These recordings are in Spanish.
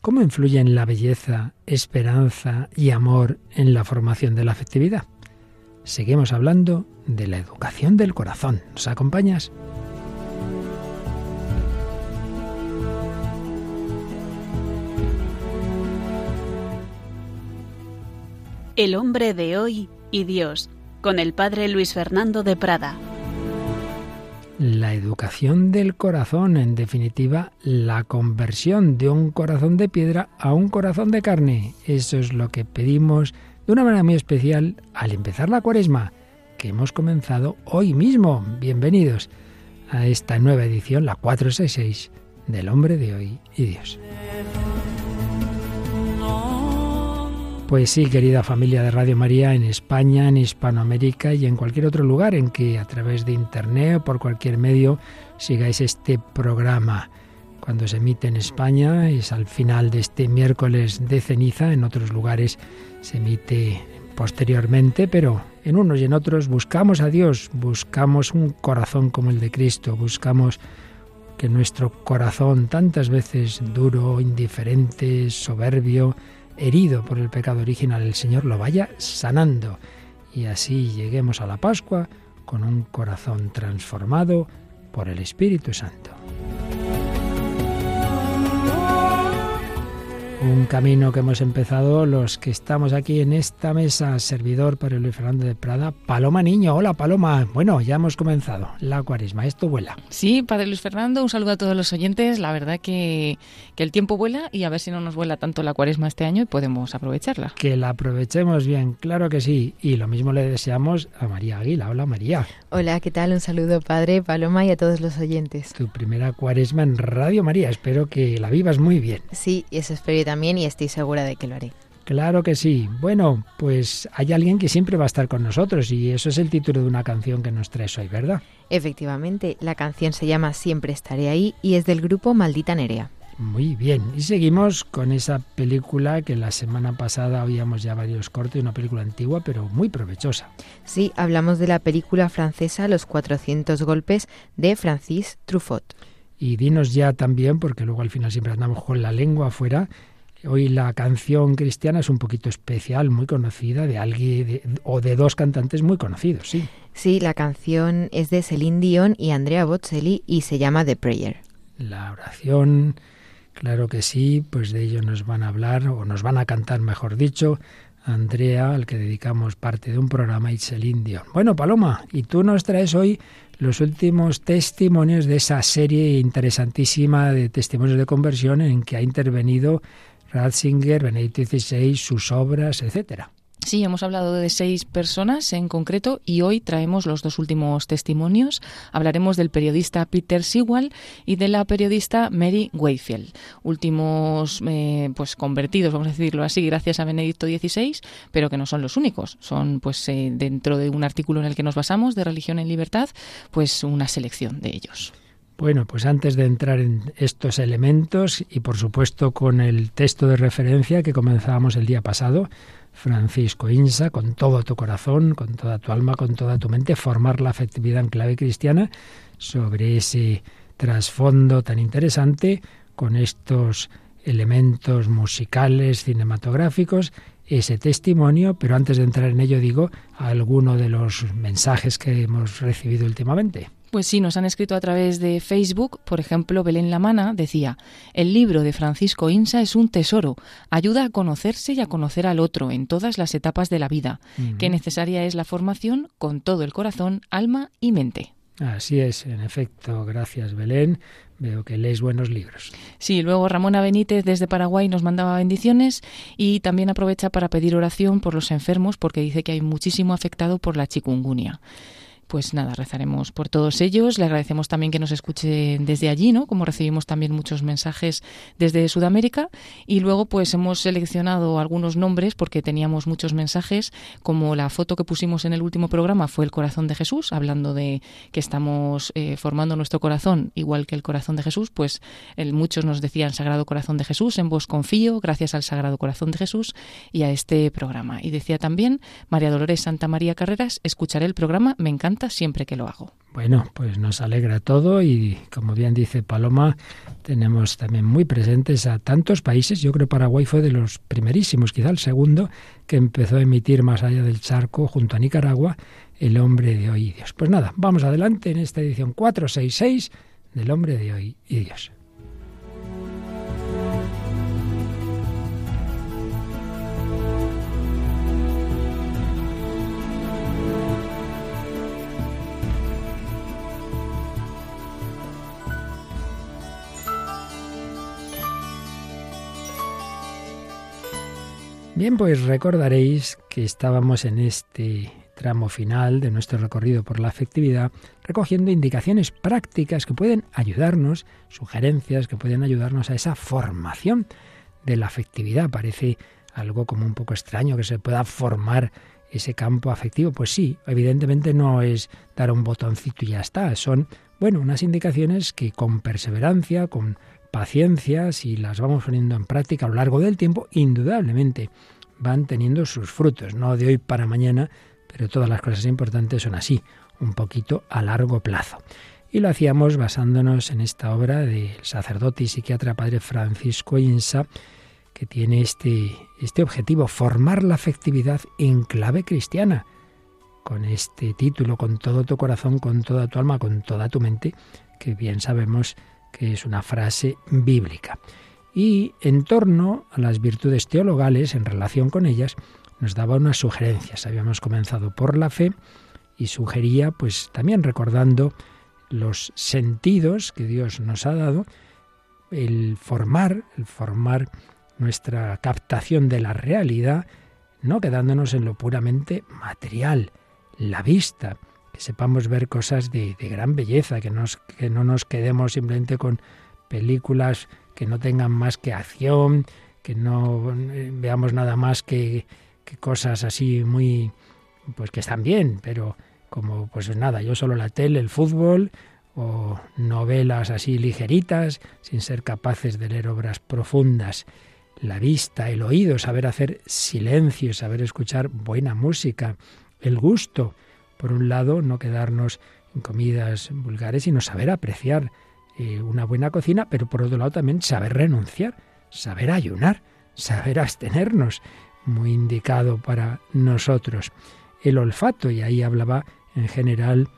¿Cómo influyen la belleza, esperanza y amor en la formación de la afectividad? Seguimos hablando de la educación del corazón. ¿Nos acompañas? El hombre de hoy y Dios, con el padre Luis Fernando de Prada la educación del corazón, en definitiva, la conversión de un corazón de piedra a un corazón de carne. Eso es lo que pedimos de una manera muy especial al empezar la cuaresma, que hemos comenzado hoy mismo. Bienvenidos a esta nueva edición, la 466, del hombre de hoy y Dios. Pues sí, querida familia de Radio María, en España, en Hispanoamérica y en cualquier otro lugar en que a través de Internet o por cualquier medio sigáis este programa. Cuando se emite en España es al final de este miércoles de ceniza, en otros lugares se emite posteriormente, pero en unos y en otros buscamos a Dios, buscamos un corazón como el de Cristo, buscamos que nuestro corazón, tantas veces duro, indiferente, soberbio, herido por el pecado original, el Señor lo vaya sanando y así lleguemos a la Pascua con un corazón transformado por el Espíritu Santo. Un camino que hemos empezado los que estamos aquí en esta mesa, servidor para Luis Fernando de Prada, Paloma Niño. Hola Paloma. Bueno, ya hemos comenzado la cuaresma. Esto vuela. Sí, Padre Luis Fernando, un saludo a todos los oyentes. La verdad que, que el tiempo vuela y a ver si no nos vuela tanto la cuaresma este año y podemos aprovecharla. Que la aprovechemos bien, claro que sí. Y lo mismo le deseamos a María Aguila. Hola María. Hola, ¿qué tal? Un saludo Padre, Paloma y a todos los oyentes. Tu primera cuaresma en Radio María. Espero que la vivas muy bien. Sí, y eso espero también y estoy segura de que lo haré. Claro que sí. Bueno, pues hay alguien que siempre va a estar con nosotros y eso es el título de una canción que nos traes hoy, ¿verdad? Efectivamente, la canción se llama Siempre estaré ahí y es del grupo Maldita Nerea. Muy bien, y seguimos con esa película que la semana pasada oíamos ya varios cortes, una película antigua pero muy provechosa. Sí, hablamos de la película francesa Los 400 golpes de Francis Truffaut. Y dinos ya también, porque luego al final siempre andamos con la lengua afuera, Hoy la canción cristiana es un poquito especial, muy conocida, de alguien o de dos cantantes muy conocidos, sí. Sí, la canción es de Celine Dion y Andrea Bocelli y se llama The Prayer. La oración, claro que sí, pues de ello nos van a hablar, o nos van a cantar, mejor dicho, Andrea, al que dedicamos parte de un programa, y Celine Dion. Bueno, Paloma, y tú nos traes hoy los últimos testimonios de esa serie interesantísima de testimonios de conversión en que ha intervenido Ratzinger, Benedicto XVI, sus obras, etcétera. Sí, hemos hablado de seis personas en concreto y hoy traemos los dos últimos testimonios. Hablaremos del periodista Peter Sewell y de la periodista Mary Wayfield, últimos eh, pues convertidos, vamos a decirlo así, gracias a Benedicto XVI, pero que no son los únicos. Son pues eh, dentro de un artículo en el que nos basamos de Religión en Libertad, pues una selección de ellos. Bueno, pues antes de entrar en estos elementos y por supuesto con el texto de referencia que comenzábamos el día pasado, Francisco Insa, con todo tu corazón, con toda tu alma, con toda tu mente, formar la afectividad en clave cristiana sobre ese trasfondo tan interesante, con estos elementos musicales, cinematográficos, ese testimonio, pero antes de entrar en ello digo alguno de los mensajes que hemos recibido últimamente. Pues sí, nos han escrito a través de Facebook, por ejemplo, Belén Lamana decía, el libro de Francisco Insa es un tesoro, ayuda a conocerse y a conocer al otro en todas las etapas de la vida, Qué necesaria es la formación con todo el corazón, alma y mente. Así es, en efecto, gracias Belén. Veo que lees buenos libros. Sí, luego Ramona Benítez desde Paraguay nos mandaba bendiciones y también aprovecha para pedir oración por los enfermos porque dice que hay muchísimo afectado por la chikungunya pues nada, rezaremos por todos ellos. Le agradecemos también que nos escuche desde allí, ¿no? Como recibimos también muchos mensajes desde Sudamérica. Y luego, pues hemos seleccionado algunos nombres porque teníamos muchos mensajes, como la foto que pusimos en el último programa fue el corazón de Jesús, hablando de que estamos eh, formando nuestro corazón igual que el corazón de Jesús. Pues el, muchos nos decían Sagrado Corazón de Jesús, en vos confío, gracias al Sagrado Corazón de Jesús y a este programa. Y decía también María Dolores Santa María Carreras, escucharé el programa, me encanta siempre que lo hago. Bueno, pues nos alegra todo y como bien dice Paloma, tenemos también muy presentes a tantos países. Yo creo Paraguay fue de los primerísimos, quizá el segundo, que empezó a emitir más allá del charco junto a Nicaragua el hombre de hoy y Dios. Pues nada, vamos adelante en esta edición 466 del hombre de hoy y Dios. Bien, pues recordaréis que estábamos en este tramo final de nuestro recorrido por la afectividad, recogiendo indicaciones prácticas que pueden ayudarnos, sugerencias que pueden ayudarnos a esa formación de la afectividad. Parece algo como un poco extraño que se pueda formar ese campo afectivo. Pues sí, evidentemente no es dar un botoncito y ya está. Son, bueno, unas indicaciones que con perseverancia, con paciencia, si las vamos poniendo en práctica a lo largo del tiempo, indudablemente van teniendo sus frutos, no de hoy para mañana, pero todas las cosas importantes son así, un poquito a largo plazo. Y lo hacíamos basándonos en esta obra del sacerdote y psiquiatra padre Francisco Insa, que tiene este, este objetivo, formar la afectividad en clave cristiana. Con este título, con todo tu corazón, con toda tu alma, con toda tu mente, que bien sabemos que es una frase bíblica. Y en torno a las virtudes teologales, en relación con ellas, nos daba unas sugerencias. Habíamos comenzado por la fe y sugería, pues también recordando los sentidos que Dios nos ha dado, el formar, el formar nuestra captación de la realidad, no quedándonos en lo puramente material, la vista, sepamos ver cosas de, gran belleza, que, nos, que no nos quedemos simplemente con películas que no tengan más que acción, que no eh, veamos nada más que, que cosas así muy, pues que están bien, pero como pues nada, yo solo la tele, el fútbol o novelas así ligeritas, sin ser capaces de leer obras profundas. La vista, el oído, saber hacer silencio, saber escuchar buena música, el gusto, por un lado, no quedarnos en comidas vulgares, sino saber apreciar eh, una buena cocina, pero por otro lado también saber renunciar, saber ayunar, saber abstenernos, muy indicado para nosotros. El olfato, y ahí hablaba en general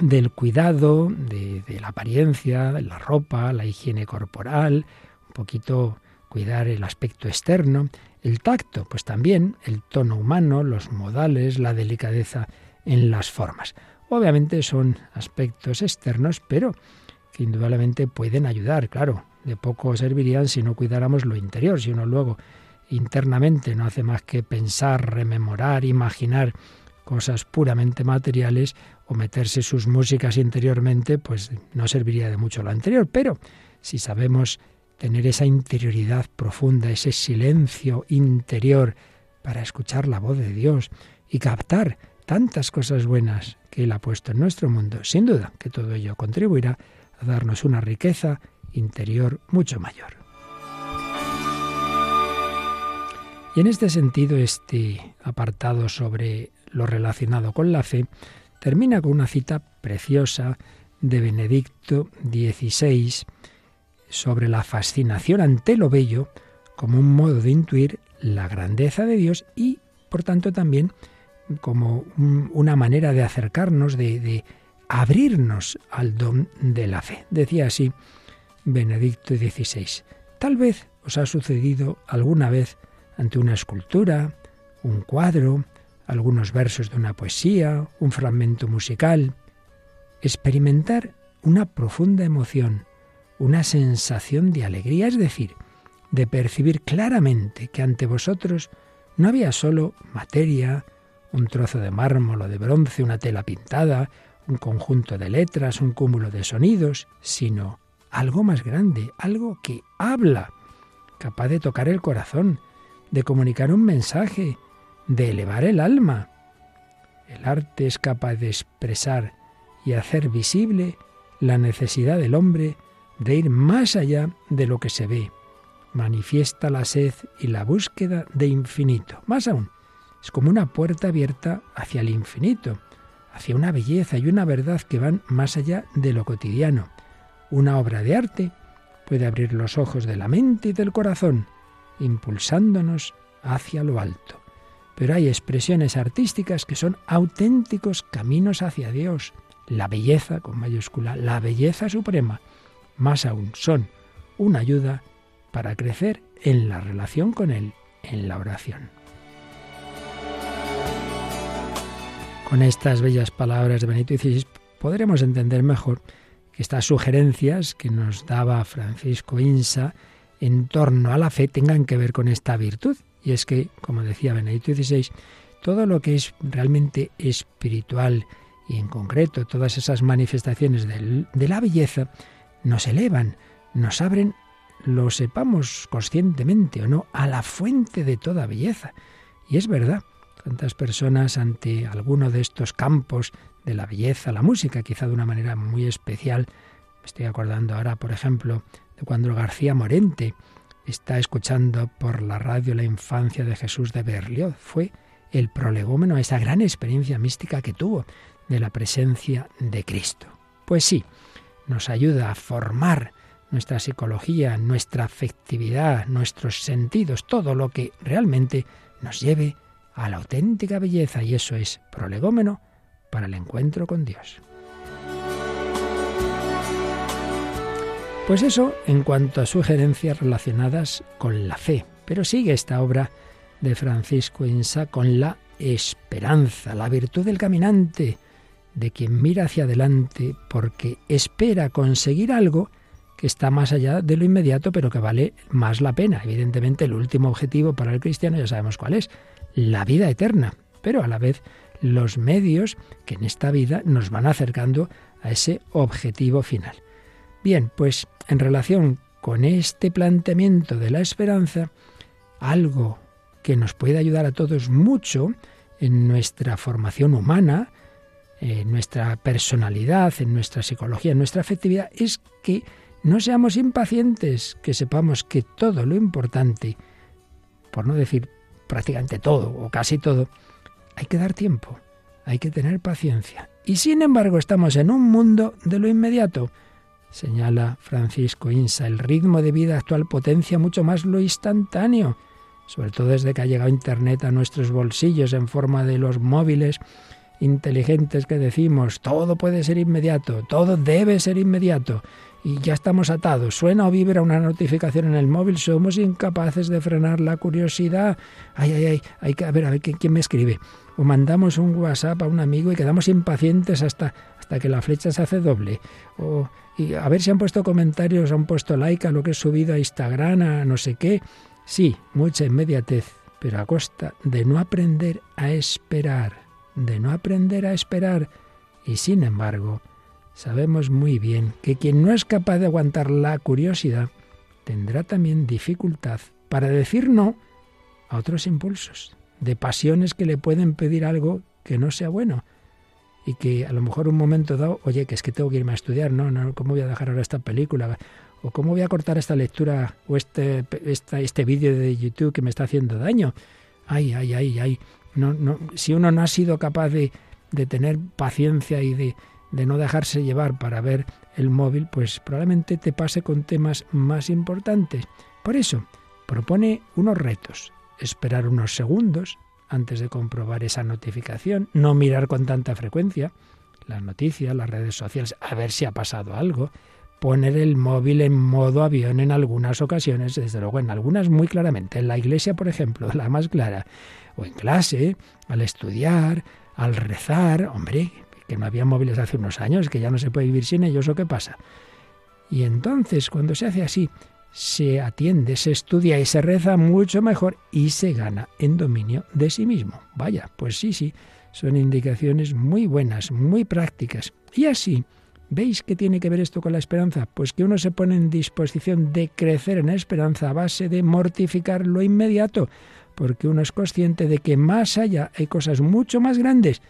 del cuidado, de, de la apariencia, de la ropa, la higiene corporal, un poquito cuidar el aspecto externo, el tacto, pues también el tono humano, los modales, la delicadeza en las formas. Obviamente son aspectos externos, pero que indudablemente pueden ayudar, claro. De poco servirían si no cuidáramos lo interior, si uno luego internamente no hace más que pensar, rememorar, imaginar cosas puramente materiales o meterse sus músicas interiormente, pues no serviría de mucho lo anterior. Pero si sabemos tener esa interioridad profunda, ese silencio interior para escuchar la voz de Dios y captar tantas cosas buenas que Él ha puesto en nuestro mundo, sin duda que todo ello contribuirá a darnos una riqueza interior mucho mayor. Y en este sentido, este apartado sobre lo relacionado con la fe termina con una cita preciosa de Benedicto XVI sobre la fascinación ante lo bello como un modo de intuir la grandeza de Dios y, por tanto, también como una manera de acercarnos, de, abrirnos al don de la fe. Decía así Benedicto XVI. Tal vez os ha sucedido alguna vez ante una escultura, un cuadro, algunos versos de una poesía, un fragmento musical, experimentar una profunda emoción, una sensación de alegría, es decir, de percibir claramente que ante vosotros no había solo materia, un trozo de mármol o de bronce, una tela pintada, un conjunto de letras, un cúmulo de sonidos, sino algo más grande, algo que habla, capaz de tocar el corazón, de comunicar un mensaje, de elevar el alma. El arte es capaz de expresar y hacer visible la necesidad del hombre de ir más allá de lo que se ve. Manifiesta la sed y la búsqueda de infinito. Más aún, es como una puerta abierta hacia el infinito, hacia una belleza y una verdad que van más allá de lo cotidiano. Una obra de arte puede abrir los ojos de la mente y del corazón, impulsándonos hacia lo alto. Pero hay expresiones artísticas que son auténticos caminos hacia Dios. La belleza, con mayúscula, la belleza suprema, más aún, son una ayuda para crecer en la relación con Él, en la oración. Con estas bellas palabras de Benito XVI podremos entender mejor que estas sugerencias que nos daba Francisco Insa en torno a la fe tengan que ver con esta virtud. Y es que, como decía Benedicto XVI, todo lo que es realmente espiritual y en concreto todas esas manifestaciones de la belleza nos elevan, nos abren, lo sepamos conscientemente o no, a la fuente de toda belleza. Y es verdad, tantas personas ante alguno de estos campos de la belleza, la música, quizá de una manera muy especial, me estoy acordando ahora, por ejemplo, de cuando García Morente está escuchando por la radio la infancia de Jesús de Berlioz. Fue el prolegómeno a esa gran experiencia mística que tuvo de la presencia de Cristo. Pues sí, nos ayuda a formar nuestra psicología, nuestra afectividad, nuestros sentidos, todo lo que realmente nos lleve a la auténtica belleza y eso es prolegómeno para el encuentro con Dios. Pues eso en cuanto a sugerencias relacionadas con la fe. Pero sigue esta obra de Francisco Insa con la esperanza, la virtud del caminante, de quien mira hacia adelante porque espera conseguir algo que está más allá de lo inmediato, pero que vale más la pena. Evidentemente, el último objetivo para el cristiano ya sabemos cuál es, la vida eterna, pero a la vez los medios que en esta vida nos van acercando a ese objetivo final. Bien, pues en relación con este planteamiento de la esperanza, algo que nos puede ayudar a todos mucho en nuestra formación humana, en nuestra personalidad, en nuestra psicología, en nuestra afectividad, es que no seamos impacientes, que sepamos que todo lo importante, por no decir prácticamente todo o casi todo, hay que dar tiempo, hay que tener paciencia. Y sin embargo estamos en un mundo de lo inmediato, Señala Francisco Insa, el ritmo de vida actual potencia mucho más lo instantáneo, sobre todo desde que ha llegado Internet a nuestros bolsillos en forma de los móviles inteligentes que decimos, todo puede ser inmediato, todo debe ser inmediato, y ya estamos atados. Suena o vibra una notificación en el móvil, somos incapaces de frenar la curiosidad. Ay, ay, ay, hay que, a ver, a ver, ¿quién, me escribe? O mandamos un WhatsApp a un amigo y quedamos impacientes hasta, hasta que la flecha se hace doble. O a ver si han puesto comentarios, han puesto like a lo que he subido a Instagram, a no sé qué. Sí, mucha inmediatez, pero a costa de no aprender a esperar, de no aprender a esperar. Y sin embargo, sabemos muy bien que quien no es capaz de aguantar la curiosidad tendrá también dificultad para decir no a otros impulsos, de pasiones que le pueden pedir algo que no sea bueno y que a lo mejor un momento dado, oye, que es que tengo que irme a estudiar, no, no, ¿cómo voy a dejar ahora esta película? ¿O cómo voy a cortar esta lectura o este, este vídeo de YouTube que me está haciendo daño? Ay, ay, ay, ay. No, no, si uno no ha sido capaz de, de tener paciencia y de, de no dejarse llevar para ver el móvil, pues probablemente te pase con temas más importantes. Por eso, propone unos retos. Esperar unos segundos, antes de comprobar esa notificación, no mirar con tanta frecuencia las noticias, las redes sociales, a ver si ha pasado algo, poner el móvil en modo avión en algunas ocasiones, desde luego en algunas muy claramente, en la iglesia, por ejemplo, la más clara, o en clase, al estudiar, al rezar, hombre, que no había móviles hace unos años, que ya no se puede vivir sin ellos, ¿o qué pasa? Y entonces, cuando se hace así, se atiende, se estudia y se reza mucho mejor y se gana en dominio de sí mismo. Vaya, pues sí, sí, son indicaciones muy buenas, muy prácticas. Y así, ¿veis qué tiene que ver esto con la esperanza? Pues que uno se pone en disposición de crecer en esperanza a base de mortificar lo inmediato, porque uno es consciente de que más allá hay cosas mucho más grandes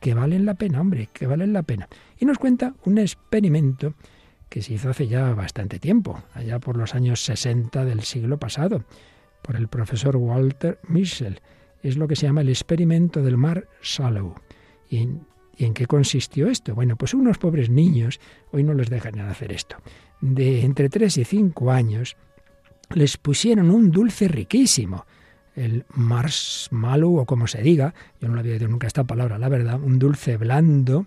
que valen la pena, hombre, que valen la pena. Y nos cuenta un experimento que se hizo hace ya bastante tiempo, allá por los años 60 del siglo pasado, por el profesor Walter Mischel. Es lo que se llama el experimento del mar Shallow. Y ¿Y en qué consistió esto? Bueno, pues unos pobres niños, hoy no les dejan hacer esto, de entre 3 y 5 años, les pusieron un dulce riquísimo, el marshmallow o como se diga, yo no lo había oído nunca esta palabra, la verdad, un dulce blando,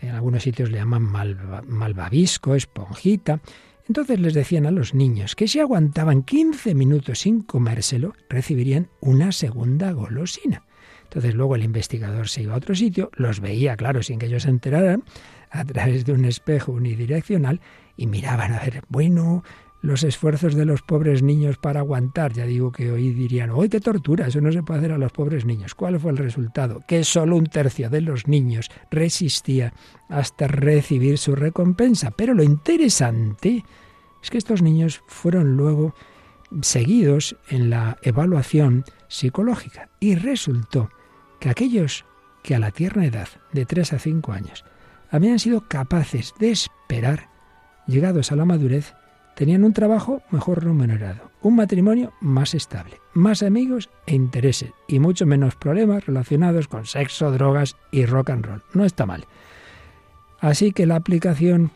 en algunos sitios le llaman malvavisco, esponjita. Entonces les decían a los niños que si aguantaban 15 minutos sin comérselo, recibirían una segunda golosina. Entonces luego el investigador se iba a otro sitio, los veía, claro, sin que ellos se enteraran, a través de un espejo unidireccional y miraban a ver, bueno, los esfuerzos de los pobres niños para aguantar. Ya digo que hoy dirían, ¡hoy qué tortura! Eso no se puede hacer a los pobres niños. ¿Cuál fue el resultado? Que solo un tercio de los niños resistía hasta recibir su recompensa. Pero lo interesante es que estos niños fueron luego seguidos en la evaluación psicológica y resultó que aquellos que a la tierna edad de 3 a 5 años habían sido capaces de esperar, llegados a la madurez, Tenían un trabajo mejor remunerado, un matrimonio más estable, más amigos e intereses y mucho menos problemas relacionados con sexo, drogas y rock and roll. No está mal. Así que la aplicación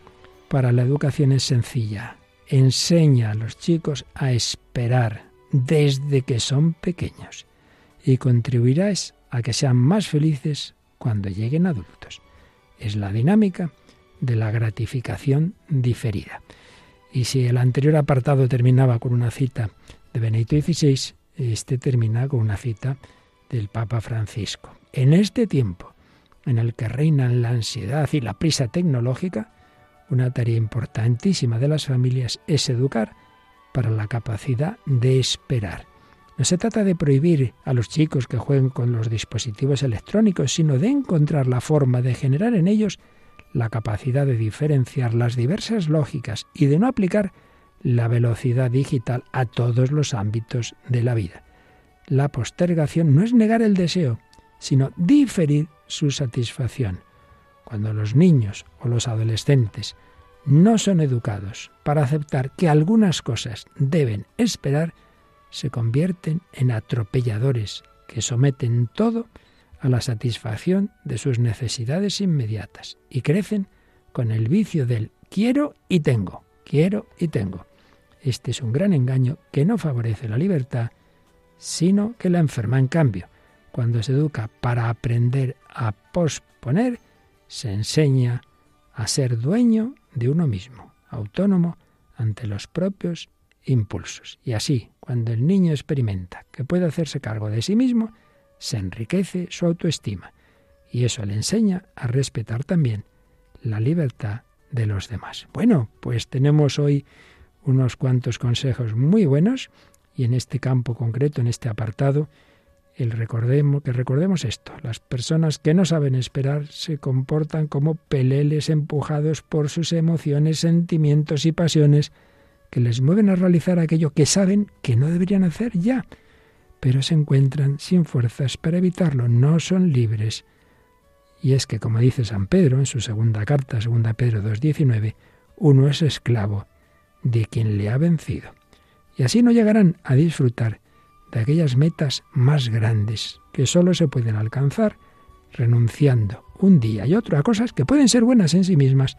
para la educación es sencilla. Enseña a los chicos a esperar desde que son pequeños y contribuirás a que sean más felices cuando lleguen adultos. Es la dinámica de la gratificación diferida. Y si el anterior apartado terminaba con una cita de Benedicto XVI, este termina con una cita del Papa Francisco. En este tiempo en el que reinan la ansiedad y la prisa tecnológica, una tarea importantísima de las familias es educar para la capacidad de esperar. No se trata de prohibir a los chicos que jueguen con los dispositivos electrónicos, sino de encontrar la forma de generar en ellos la capacidad de diferenciar las diversas lógicas y de no aplicar la velocidad digital a todos los ámbitos de la vida. La postergación no es negar el deseo, sino diferir su satisfacción. Cuando los niños o los adolescentes no son educados para aceptar que algunas cosas deben esperar, se convierten en atropelladores que someten todo a la satisfacción de sus necesidades inmediatas y crecen con el vicio del quiero y tengo, quiero y tengo. Este es un gran engaño que no favorece la libertad, sino que la enferma. En cambio, cuando se educa para aprender a posponer, se enseña a ser dueño de uno mismo, autónomo ante los propios impulsos. Y así, cuando el niño experimenta que puede hacerse cargo de sí mismo, se enriquece su autoestima y eso le enseña a respetar también la libertad de los demás. Bueno, pues tenemos hoy unos cuantos consejos muy buenos y en este campo concreto, en este apartado, el recordemos, que recordemos esto, las personas que no saben esperar se comportan como peleles empujados por sus emociones, sentimientos y pasiones que les mueven a realizar aquello que saben que no deberían hacer ya pero se encuentran sin fuerzas para evitarlo, no son libres. Y es que, como dice San Pedro en su segunda carta, segunda Pedro 2.19, uno es esclavo de quien le ha vencido. Y así no llegarán a disfrutar de aquellas metas más grandes que sólo se pueden alcanzar renunciando un día y otro a cosas que pueden ser buenas en sí mismas,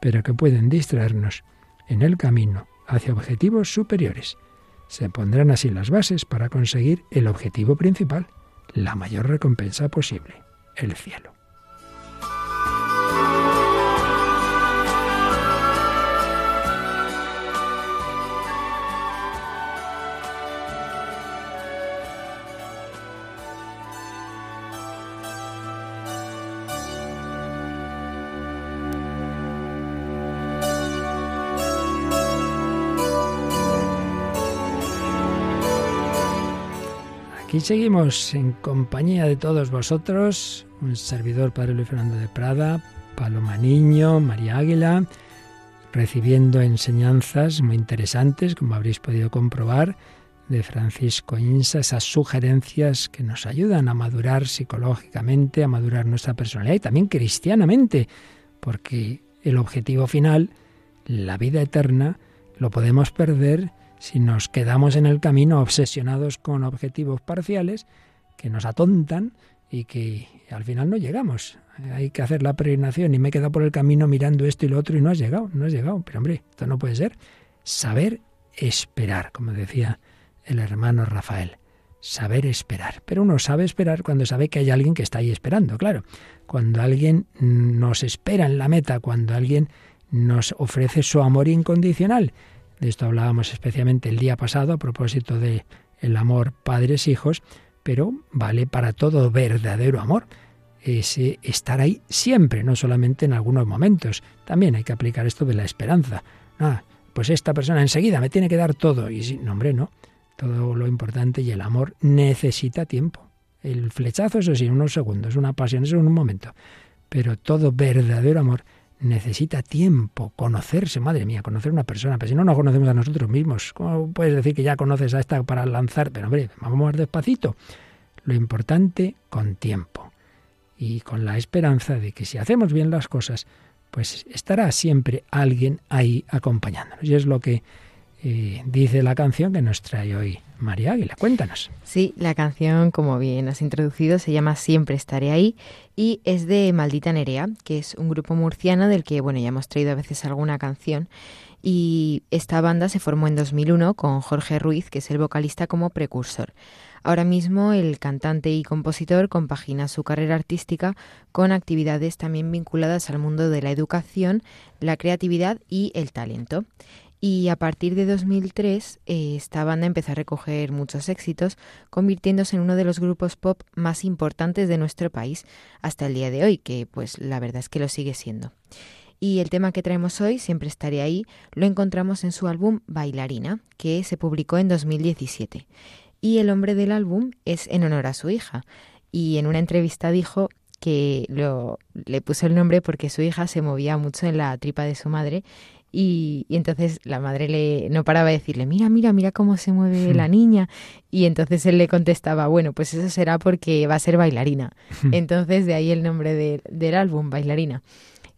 pero que pueden distraernos en el camino hacia objetivos superiores. Se pondrán así las bases para conseguir el objetivo principal, la mayor recompensa posible, el cielo. Aquí seguimos en compañía de todos vosotros, un servidor Padre Luis Fernando de Prada, Paloma Niño, María Águila, recibiendo enseñanzas muy interesantes, como habréis podido comprobar, de Francisco Insa, esas sugerencias que nos ayudan a madurar psicológicamente, a madurar nuestra personalidad y también cristianamente, porque el objetivo final, la vida eterna, lo podemos perder si nos quedamos en el camino obsesionados con objetivos parciales que nos atontan y que al final no llegamos hay que hacer la peregrinación y me he quedado por el camino mirando esto y lo otro y no has llegado, no has llegado. Pero hombre, esto no puede ser. Saber esperar, como decía el hermano Rafael. Saber esperar. Pero uno sabe esperar cuando sabe que hay alguien que está ahí esperando, claro. Cuando alguien nos espera en la meta, cuando alguien nos ofrece su amor incondicional. De esto hablábamos especialmente el día pasado a propósito de el amor padres-hijos, pero vale para todo verdadero amor. Ese estar ahí siempre, no solamente en algunos momentos. También hay que aplicar esto de la esperanza. Ah, pues esta persona enseguida me tiene que dar todo. Y si, no, hombre, no. Todo lo importante y el amor necesita tiempo. El flechazo, eso sí, unos segundos, una pasión, eso en un momento. Pero todo verdadero amor necesita tiempo, conocerse, madre mía, conocer una persona, pero si no nos conocemos a nosotros mismos, ¿cómo puedes decir que ya conoces a esta para lanzar? Pero hombre, vamos despacito. Lo importante con tiempo y con la esperanza de que si hacemos bien las cosas, pues estará siempre alguien ahí acompañándonos. Y es lo que eh, dice la canción que nos trae hoy María Águila. Cuéntanos. Sí, la canción, como bien has introducido, se llama Siempre estaré ahí y es de Maldita Nerea, que es un grupo murciano del que, bueno, ya hemos traído a veces alguna canción. Y esta banda se formó en 2001 con Jorge Ruiz, que es el vocalista, como precursor. Ahora mismo el cantante y compositor compagina su carrera artística con actividades también vinculadas al mundo de la educación, la creatividad y el talento. Y a partir de 2003 eh, esta banda empezó a recoger muchos éxitos, convirtiéndose en uno de los grupos pop más importantes de nuestro país hasta el día de hoy, que pues la verdad es que lo sigue siendo. Y el tema que traemos hoy, Siempre estaré ahí, lo encontramos en su álbum Bailarina, que se publicó en 2017. Y el nombre del álbum es en honor a su hija. Y en una entrevista dijo que lo, le puso el nombre porque su hija se movía mucho en la tripa de su madre y, entonces la madre le no paraba de decirle, mira, mira, mira cómo se mueve la niña. Y entonces él le contestaba, bueno, pues eso será porque va a ser bailarina. entonces de ahí el nombre del álbum, Bailarina.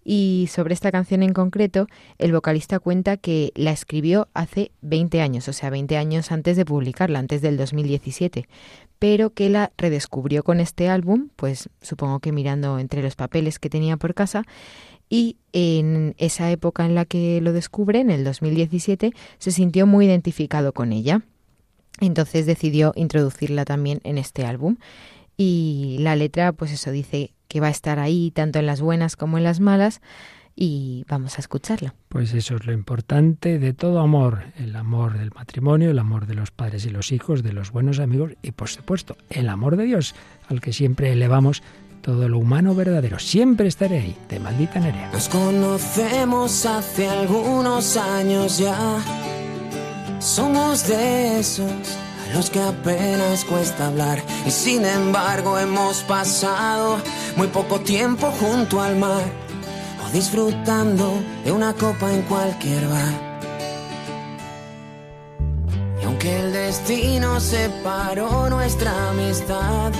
Y sobre esta canción en concreto, el vocalista cuenta que la escribió hace 20 años, o sea, 20 años antes de publicarla, antes del 2017, pero que la redescubrió con este álbum, pues supongo que mirando entre los papeles que tenía por casa, y en esa época en la que lo descubre, en el 2017, se sintió muy identificado con ella. Entonces decidió introducirla también en este álbum. Y la letra, pues eso dice que va a estar ahí tanto en las buenas como en las malas y vamos a escucharla. Pues eso es lo importante de todo amor, el amor del matrimonio, el amor de los padres y los hijos, de los buenos amigos y por supuesto el amor de Dios al que siempre elevamos todo lo humano verdadero. Siempre estaré ahí, de maldita Nerea. Nos conocemos hace algunos años ya. Somos de esos a los que apenas cuesta hablar. Y sin embargo hemos pasado muy poco tiempo junto al mar. O disfrutando de una copa en cualquier bar. Y aunque el destino separó nuestra amistad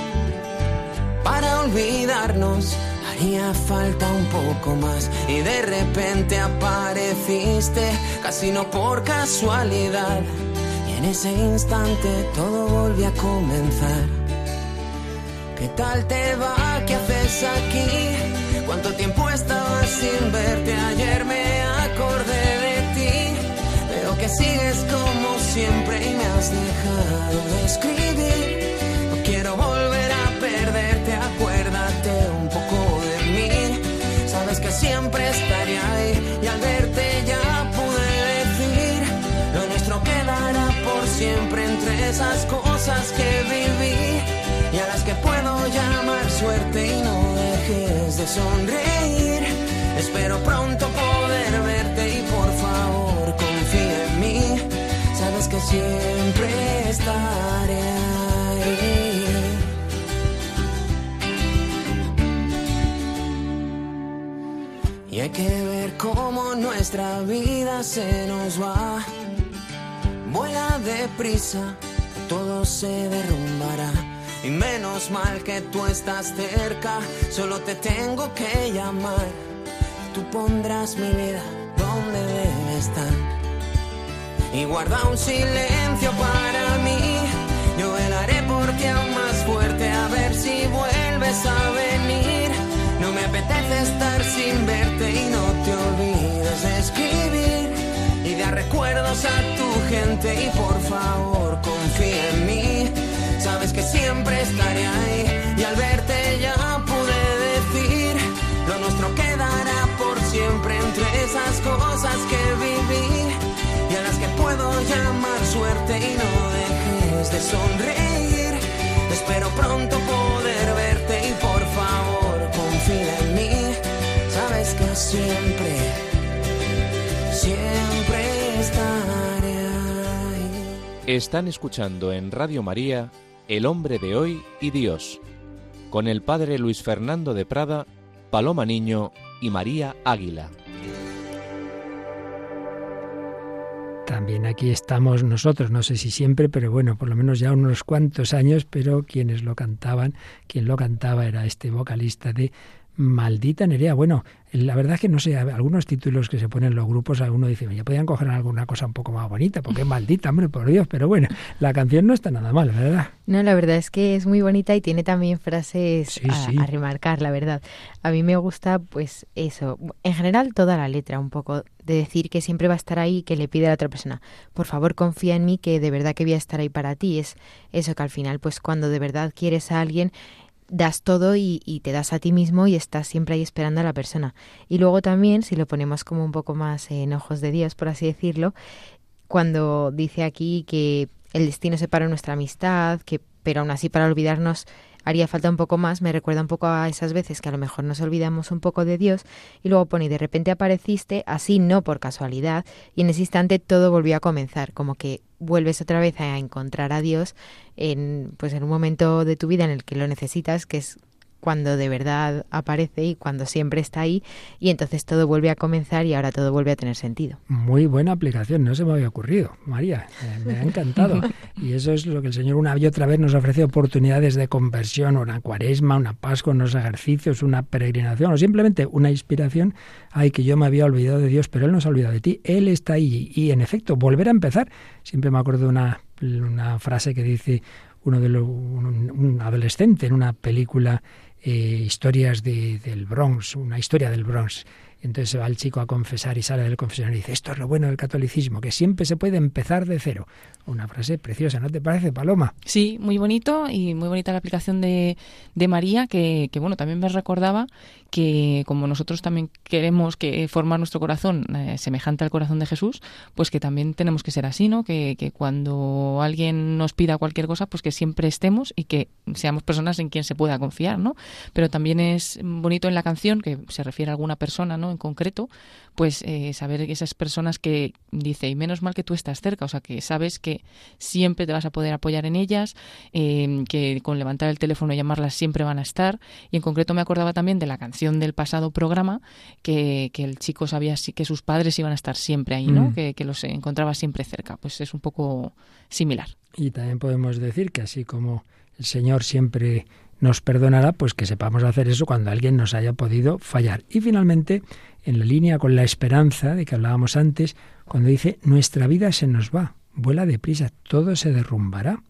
olvidarnos haría falta un poco más y de repente apareciste casi no por casualidad y en ese instante todo volvió a comenzar. ¿Qué tal te va? ¿Qué haces aquí? ¿Cuánto tiempo estaba sin verte? Ayer me acordé de ti. Veo que sigues como siempre y me has dejado de escribir. Siempre entre esas cosas que viví y a las que puedo llamar suerte y no dejes de sonreír. Espero pronto poder verte y por favor confía en mí. Sabes que siempre estaré ahí. Y hay que ver cómo nuestra vida se nos va. Vuela deprisa, todo se derrumbará. Y menos mal que tú estás cerca, solo te tengo que llamar. Tú pondrás mi vida donde debe estar. Y guarda un silencio para mí. Yo velaré porque aún más fuerte a ver si vuelves a venir. No me apetece estar sin verte y no te olvides de escribir y dar recuerdos a tu y por favor confía en mí. Sabes que siempre estaré ahí y al verte ya pude decir lo nuestro quedará por siempre entre esas cosas que viví y a las que puedo llamar suerte y no dejes de sonreír. Espero pronto poder verte y por favor confía en mí. Sabes que siempre Están escuchando en Radio María El hombre de hoy y Dios, con el padre Luis Fernando de Prada, Paloma Niño y María Águila. También aquí estamos nosotros, no sé si siempre, pero bueno, por lo menos ya unos cuantos años, pero quienes lo cantaban, quien lo cantaba era este vocalista de Maldita Nerea. Bueno, la verdad es que no sé, algunos títulos que se ponen los grupos, alguno dice, ya podían coger alguna cosa un poco más bonita, porque es maldita, hombre, por Dios, pero bueno, la canción no está nada mal, ¿verdad? No, la verdad es que es muy bonita y tiene también frases a, a, remarcar, la verdad. A mí me gusta, pues, eso, en general toda la letra, un poco de decir que siempre va a estar ahí, que le pide a la otra persona, por favor confía en mí, que de verdad que voy a estar ahí para ti. Es eso que al final, pues, cuando de verdad quieres a alguien, das todo y, y, te das a ti mismo y estás siempre ahí esperando a la persona. Y luego también, si lo ponemos como un poco más en ojos de Dios, por así decirlo, cuando dice aquí que el destino separa nuestra amistad, que pero aún así para olvidarnos haría falta un poco más, me recuerda un poco a esas veces que a lo mejor nos olvidamos un poco de Dios y luego pone y de repente apareciste, así no por casualidad, y en ese instante todo volvió a comenzar, como que vuelves otra vez a encontrar a Dios en pues en un momento de tu vida en el que lo necesitas, que es cuando de verdad aparece y cuando siempre está ahí y entonces todo vuelve a comenzar y ahora todo vuelve a tener sentido. Muy buena aplicación, no se me había ocurrido, María, me ha encantado. y eso es lo que el Señor una y otra vez nos ofrece oportunidades de conversión, una cuaresma, una pascua, unos ejercicios, una peregrinación o simplemente una inspiración. Ay, que yo me había olvidado de Dios, pero Él no se ha olvidado de ti, Él está ahí y en efecto, volver a empezar. Siempre me acuerdo de una, una frase que dice uno de un, un adolescente en una película eh, historias de, del Bronx, una historia del Bronx. Entonces se va el chico a confesar y sale del confesionario y dice, esto es lo bueno del catolicismo, que siempre se puede empezar de cero. Una frase preciosa, ¿no te parece, Paloma? Sí, muy bonito y muy bonita la aplicación de, María, que, bueno, también me recordaba que como nosotros también queremos que formar nuestro corazón eh, semejante al corazón de Jesús, pues que también tenemos que ser así, ¿no? Que cuando alguien nos pida cualquier cosa, pues que siempre estemos y que seamos personas en quien se pueda confiar, ¿no? Pero también es bonito en la canción, que se refiere a alguna persona, ¿no? En concreto, pues eh, saber esas personas que dice, y menos mal que tú estás cerca, o sea, que sabes que siempre te vas a poder apoyar en ellas, eh, que con levantar el teléfono y llamarlas siempre van a estar. Y en concreto me acordaba también de la canción del pasado programa, que, que el chico sabía que sus padres iban a estar siempre ahí, ¿no? Mm. Que, que los encontraba siempre cerca. Pues es un poco similar. Y también podemos decir que así como el Señor siempre nos perdonará, pues que sepamos hacer eso cuando alguien nos haya podido fallar. Y finalmente, en la línea con la esperanza de que hablábamos antes, cuando dice, nuestra vida se nos va, vuela deprisa, todo se derrumbará.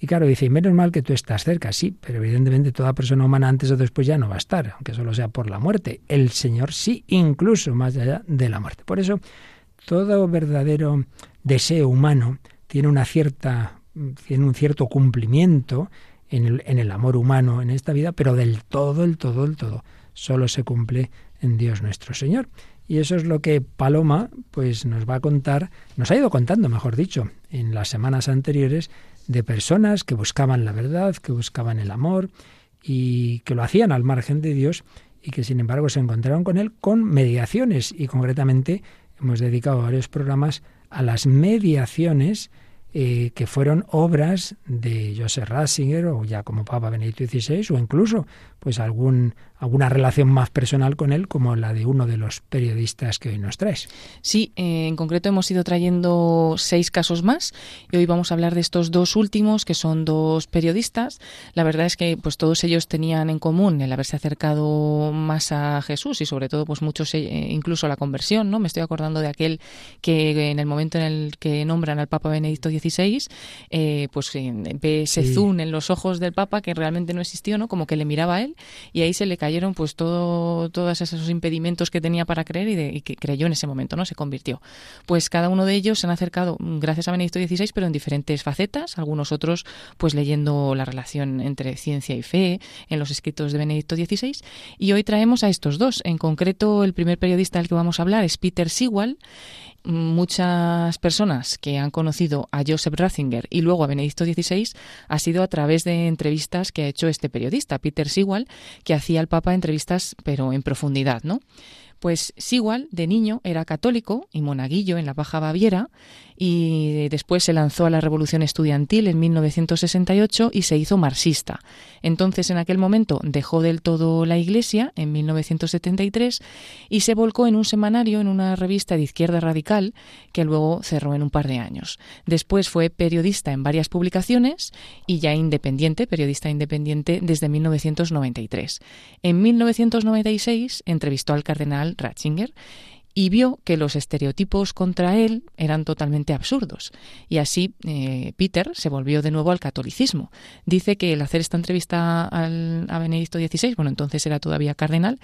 Y claro, dice, menos mal que tú estás cerca, sí, pero evidentemente toda persona humana antes o después ya no va a estar, aunque solo sea por la muerte. El Señor sí, incluso más allá de la muerte. Por eso, todo verdadero deseo humano tiene una cierta tiene un cierto cumplimiento en el, en el amor humano en esta vida, pero del todo, el todo, el todo, solo se cumple en Dios nuestro Señor. Y eso es lo que Paloma pues nos va a contar, nos ha ido contando, mejor dicho, en las semanas anteriores de personas que buscaban la verdad, que buscaban el amor y que lo hacían al margen de Dios y que sin embargo se encontraron con él con mediaciones y concretamente hemos dedicado varios programas a las mediaciones eh, que fueron obras de Joseph Ratzinger o ya como Papa Benedicto XVI o incluso pues algún alguna relación más personal con él como la de uno de los periodistas que hoy nos traes. Sí, eh, en concreto hemos ido trayendo seis casos más y hoy vamos a hablar de estos dos últimos que son dos periodistas. La verdad es que pues todos ellos tenían en común el haberse acercado más a Jesús y sobre todo pues muchos eh, incluso la conversión, ¿no? Me estoy acordando de aquel que en el momento en el que nombran al Papa Benedicto XVI, eh, pues ve ese sí. zoom en los ojos del Papa que realmente no existió, ¿no? Como que le miraba a él y ahí se le cayeron pues todo, todos esos impedimentos que tenía para creer y, que creyó en ese momento, ¿no? Se convirtió. Pues cada uno de ellos se han acercado gracias a Benedicto XVI, pero en diferentes facetas, algunos otros pues leyendo la relación entre ciencia y fe en los escritos de Benedicto XVI. Y hoy traemos a estos dos. En concreto, el primer periodista del que vamos a hablar es Peter Sewell muchas personas que han conocido a Joseph Ratzinger y luego a Benedicto XVI ha sido a través de entrevistas que ha hecho este periodista, Peter Sewell, que hacía al Papa entrevistas pero en profundidad, ¿no? Pues Sewell, de niño, era católico y monaguillo en la Baja Baviera y después se lanzó a la revolución estudiantil en 1968 y se hizo marxista. Entonces, en aquel momento, dejó del todo la Iglesia en 1973 y se volcó en un semanario, en una revista de izquierda radical, que luego cerró en un par de años. Después fue periodista en varias publicaciones y ya independiente, periodista independiente desde 1993. En 1996 entrevistó al cardenal Ratzinger y vio que los estereotipos contra él eran totalmente absurdos. Y así eh, Peter se volvió de nuevo al catolicismo. Dice que el hacer esta entrevista al, a Benedicto XVI, bueno, entonces era todavía cardenal,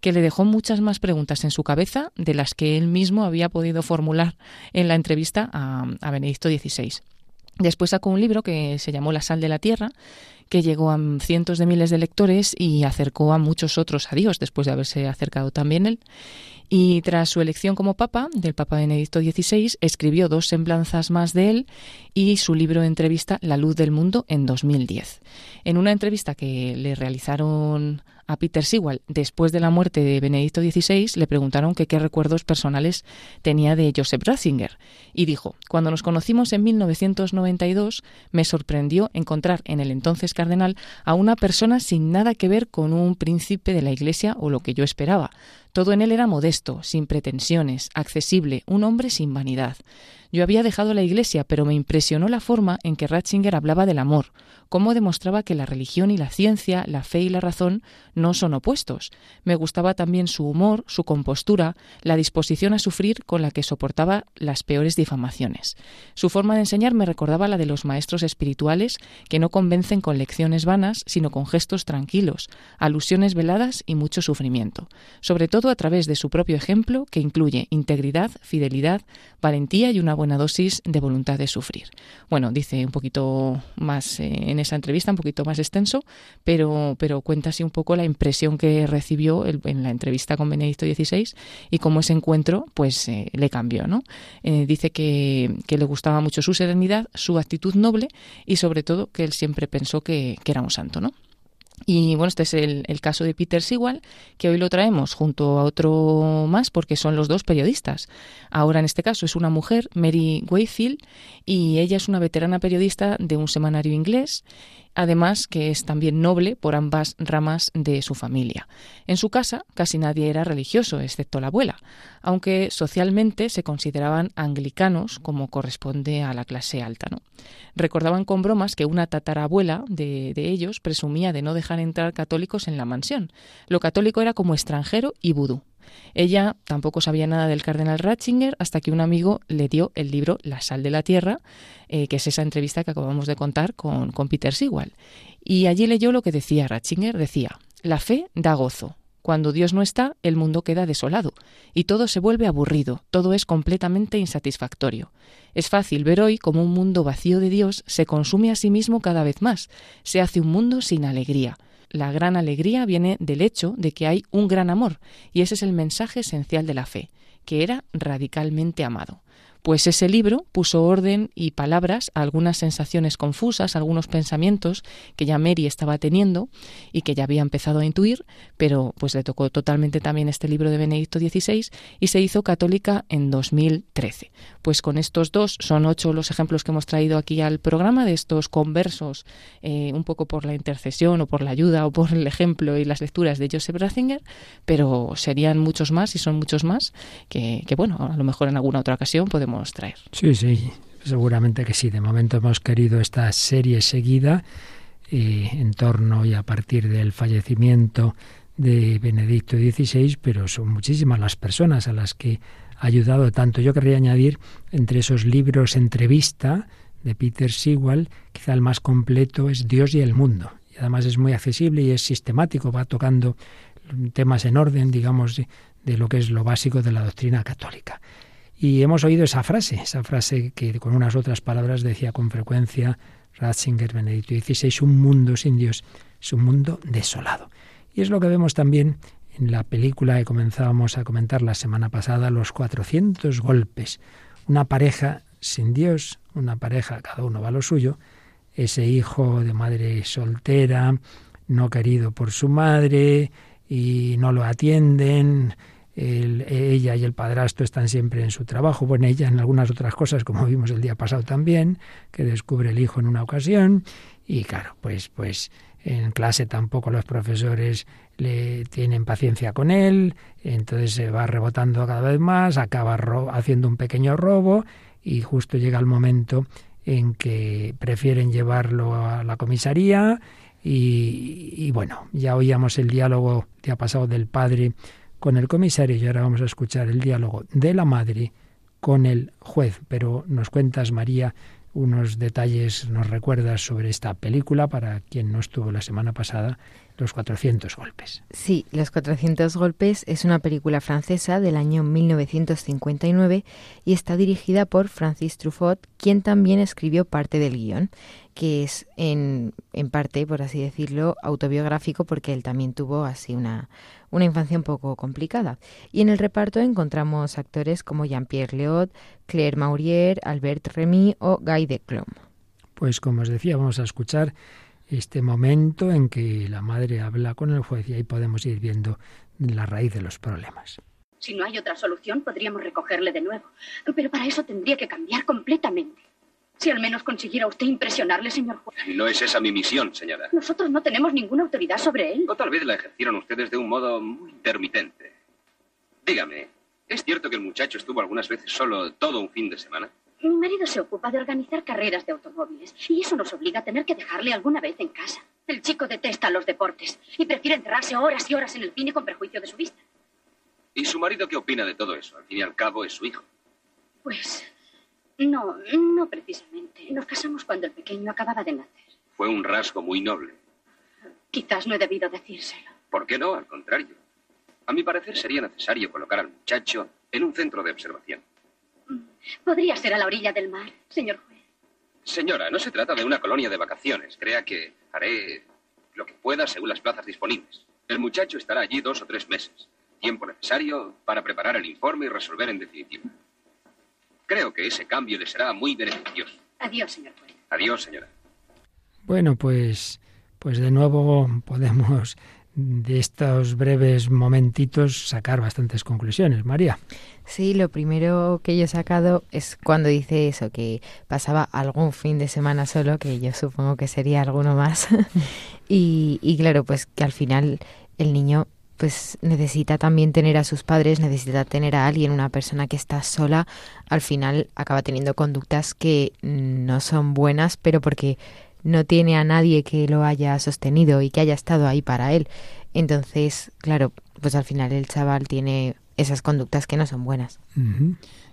que le dejó muchas más preguntas en su cabeza de las que él mismo había podido formular en la entrevista a, a Benedicto XVI. Después sacó un libro que se llamó La sal de la tierra, que llegó a cientos de miles de lectores y acercó a muchos otros a Dios después de haberse acercado también él. Y tras su elección como papa, del Papa Benedicto XVI, escribió dos semblanzas más de él y su libro de entrevista La luz del mundo en 2010. En una entrevista que le realizaron a Peter Sewell después de la muerte de Benedicto XVI, le preguntaron qué recuerdos personales tenía de Joseph Ratzinger y dijo, cuando nos conocimos en 1992 me sorprendió encontrar en el entonces cardenal a una persona sin nada que ver con un príncipe de la Iglesia o lo que yo esperaba. Todo en él era modesto, sin pretensiones, accesible, un hombre sin vanidad. Yo había dejado la Iglesia, pero me impresionó la forma en que Ratzinger hablaba del amor, cómo demostraba que la religión y la ciencia, la fe y la razón no son opuestos. Me gustaba también su humor, su compostura, la disposición a sufrir con la que soportaba las peores difamaciones. Su forma de enseñar me recordaba la de los maestros espirituales que no convencen con lecciones vanas, sino con gestos tranquilos, alusiones veladas y mucho sufrimiento, sobre todo a través de su propio ejemplo que incluye integridad, fidelidad, valentía y una buena dosis de voluntad de sufrir. Bueno, dice un poquito más eh, en esa entrevista, un poquito más extenso, pero, pero cuenta así un poco la impresión que recibió en la entrevista con Benedicto XVI y cómo ese encuentro pues eh, le cambió. ¿no? Eh, dice que, le gustaba mucho su serenidad, su actitud noble y sobre todo que él siempre pensó que, que era un santo. ¿no? Y bueno, este es el, caso de Peter Sewell, que hoy lo traemos junto a otro más porque son los dos periodistas. Ahora en este caso es una mujer, Mary Wayfield, y ella es una veterana periodista de un semanario inglés además que es también noble por ambas ramas de su familia. En su casa casi nadie era religioso, excepto la abuela, aunque socialmente se consideraban anglicanos, como corresponde a la clase alta. ¿no? Recordaban con bromas que una tatarabuela de, de ellos presumía de no dejar entrar católicos en la mansión. Lo católico era como extranjero y vudú. Ella tampoco sabía nada del cardenal Ratzinger hasta que un amigo le dio el libro La sal de la tierra, eh, que es esa entrevista que acabamos de contar con, con Peter Sewell. Y allí leyó lo que decía Ratzinger. Decía, la fe da gozo. Cuando Dios no está, el mundo queda desolado y todo se vuelve aburrido, todo es completamente insatisfactorio. Es fácil ver hoy cómo un mundo vacío de Dios se consume a sí mismo cada vez más, se hace un mundo sin alegría la gran alegría viene del hecho de que hay un gran amor, y ese es el mensaje esencial de la fe, que era radicalmente amado. Pues ese libro puso orden y palabras a algunas sensaciones confusas, algunos pensamientos que ya Mary estaba teniendo y que ya había empezado a intuir, pero pues le tocó totalmente también este libro de Benedicto XVI y se hizo católica en 2013. Pues con estos dos son ocho los ejemplos que hemos traído aquí al programa de estos conversos, eh, un poco por la intercesión o por la ayuda o por el ejemplo y las lecturas de Joseph Ratzinger, pero serían muchos más y son muchos más que, que bueno, a lo mejor en alguna otra ocasión podemos Sí, sí, seguramente que sí. De momento hemos querido esta serie seguida eh, en torno y a partir del fallecimiento de Benedicto XVI, pero son muchísimas las personas a las que ha ayudado tanto. Yo querría añadir entre esos libros entrevista de Peter Sewell, quizá el más completo es Dios y el mundo. Y además es muy accesible y es sistemático, va tocando temas en orden, digamos, de lo que es lo básico de la doctrina católica. Y hemos oído esa frase, esa frase que con unas otras palabras decía con frecuencia Ratzinger, Benedicto XVI, un mundo sin Dios es un mundo desolado. Y es lo que vemos también en la película que comenzábamos a comentar la semana pasada, Los 400 golpes. Una pareja sin Dios, una pareja, cada uno va a lo suyo, ese hijo de madre soltera, no querido por su madre y no lo atienden, ella y el padrastro están siempre en su trabajo, bueno, ella en algunas otras cosas, como vimos el día pasado también, que descubre el hijo en una ocasión, y claro, pues, pues en clase tampoco los profesores le tienen paciencia con él, entonces se va rebotando cada vez más, acaba haciendo un pequeño robo. Y justo llega el momento en que prefieren llevarlo a la comisaría. Y, y bueno, ya oíamos el diálogo que ha pasado del padre con el comisario y ahora vamos a escuchar el diálogo de la madre con el juez. Pero nos cuentas, María, unos detalles, nos recuerdas sobre esta película para quien no estuvo la semana pasada, Los 400 golpes. Sí, Los 400 golpes es una película francesa del año 1959 y está dirigida por Francis Truffaut, quien también escribió parte del guion que es en, en parte, por así decirlo, autobiográfico porque él también tuvo así una, una infancia un poco complicada. Y en el reparto encontramos actores como Jean-Pierre Leot, Claire Maurier, Albert Remy o Guy de Clom. Pues como os decía, vamos a escuchar este momento en que la madre habla con el juez y ahí podemos ir viendo la raíz de los problemas. Si no hay otra solución, podríamos recogerle de nuevo. Pero para eso tendría que cambiar completamente. Si al menos consiguiera usted impresionarle, señor juez. No es esa mi misión, señora. Nosotros no tenemos ninguna autoridad sobre él. O tal vez la ejercieron ustedes de un modo muy intermitente. Dígame, ¿es cierto que el muchacho estuvo algunas veces solo todo un fin de semana? Mi marido se ocupa de organizar carreras de automóviles y eso nos obliga a tener que dejarle alguna vez en casa. El chico detesta los deportes y prefiere encerrarse horas y horas en el cine con perjuicio de su vista. ¿Y su marido qué opina de todo eso? Al fin y al cabo es su hijo. Pues no, no precisamente. Nos casamos cuando el pequeño acababa de nacer. Fue un rasgo muy noble. Quizás no he debido decírselo. ¿Por qué no? Al contrario. A mi parecer sería necesario colocar al muchacho en un centro de observación. Mm, podría ser a la orilla del mar, señor juez. Señora, no se trata de una colonia de vacaciones. Crea que haré lo que pueda según las plazas disponibles. El muchacho estará allí dos o tres meses. Tiempo necesario para preparar el informe y resolver en definitiva. Creo que ese cambio le será muy beneficioso. Adiós, señor juez. Adiós, señora. Bueno, pues, pues de nuevo podemos de estos breves momentitos sacar bastantes conclusiones. María. Sí, lo primero que yo he sacado es cuando dice eso, que pasaba algún fin de semana solo, que yo supongo que sería alguno más. y, y claro, pues que al final el niño pues necesita también tener a sus padres, necesita tener a alguien, una persona que está sola, al final acaba teniendo conductas que no son buenas, pero porque no tiene a nadie que lo haya sostenido y que haya estado ahí para él. Entonces, claro, pues al final el chaval tiene esas conductas que no son buenas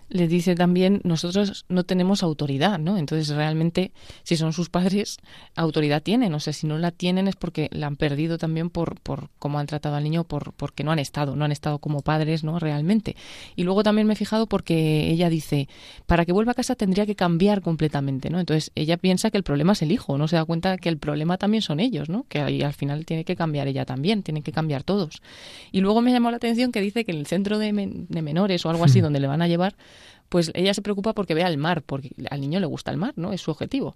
le dice también, nosotros no tenemos autoridad, ¿no? Entonces, realmente, si son sus padres, autoridad tienen. O sea, si no la tienen es porque la han perdido también por, por cómo han tratado al niño, por porque no han estado, no han estado como padres, ¿no? Realmente. Y luego también me he fijado porque ella dice, para que vuelva a casa tendría que cambiar completamente, ¿no? Entonces, ella piensa que el problema es el hijo, no se da cuenta que el problema también son ellos, ¿no? Que ahí al final tiene que cambiar ella también, tienen que cambiar todos. Y luego me llamó la atención que dice que en el centro de, de menores o algo así, donde le van a llevar, pues ella se preocupa porque vea el mar, porque al niño le gusta el mar, ¿no? Es su objetivo.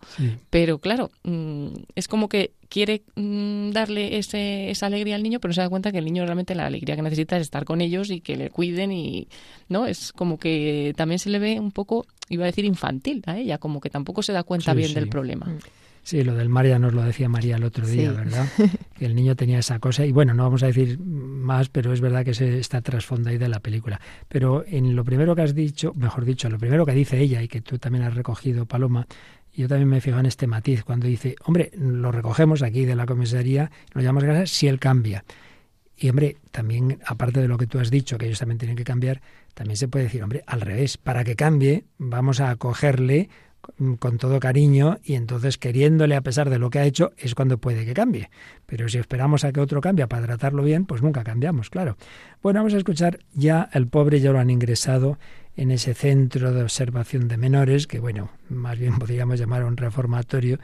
Pero claro, mm, es como que quiere mm, darle ese, esa alegría al niño, pero no se da cuenta que el niño realmente la alegría que necesita es estar con ellos y que le cuiden y, ¿no? Es como que también se le ve un poco, iba a decir infantil a ella, como que tampoco se da cuenta bien del problema. Mm. Sí, lo del mar ya nos lo decía María el otro día, ¿verdad? Que el niño tenía esa cosa. Y bueno, no vamos a decir más, pero es verdad que se está trasfondo ahí de la película. Pero en lo primero que has dicho, mejor dicho, lo primero que dice ella y que tú también has recogido, Paloma, yo también me fijo en este matiz cuando dice, hombre, lo recogemos aquí de la comisaría, lo llamamos casa si él cambia. Y hombre, también, aparte de lo que tú has dicho, que ellos también tienen que cambiar, también se puede decir, hombre, al revés, para que cambie, vamos a acogerle con todo cariño y entonces queriéndole a pesar de lo que ha hecho es cuando puede que cambie. Pero si esperamos a que otro cambie para tratarlo bien, pues nunca cambiamos, claro. Bueno, vamos a escuchar ya el pobre ya lo han ingresado en ese centro de observación de menores, que bueno, más bien podríamos llamar un reformatorio,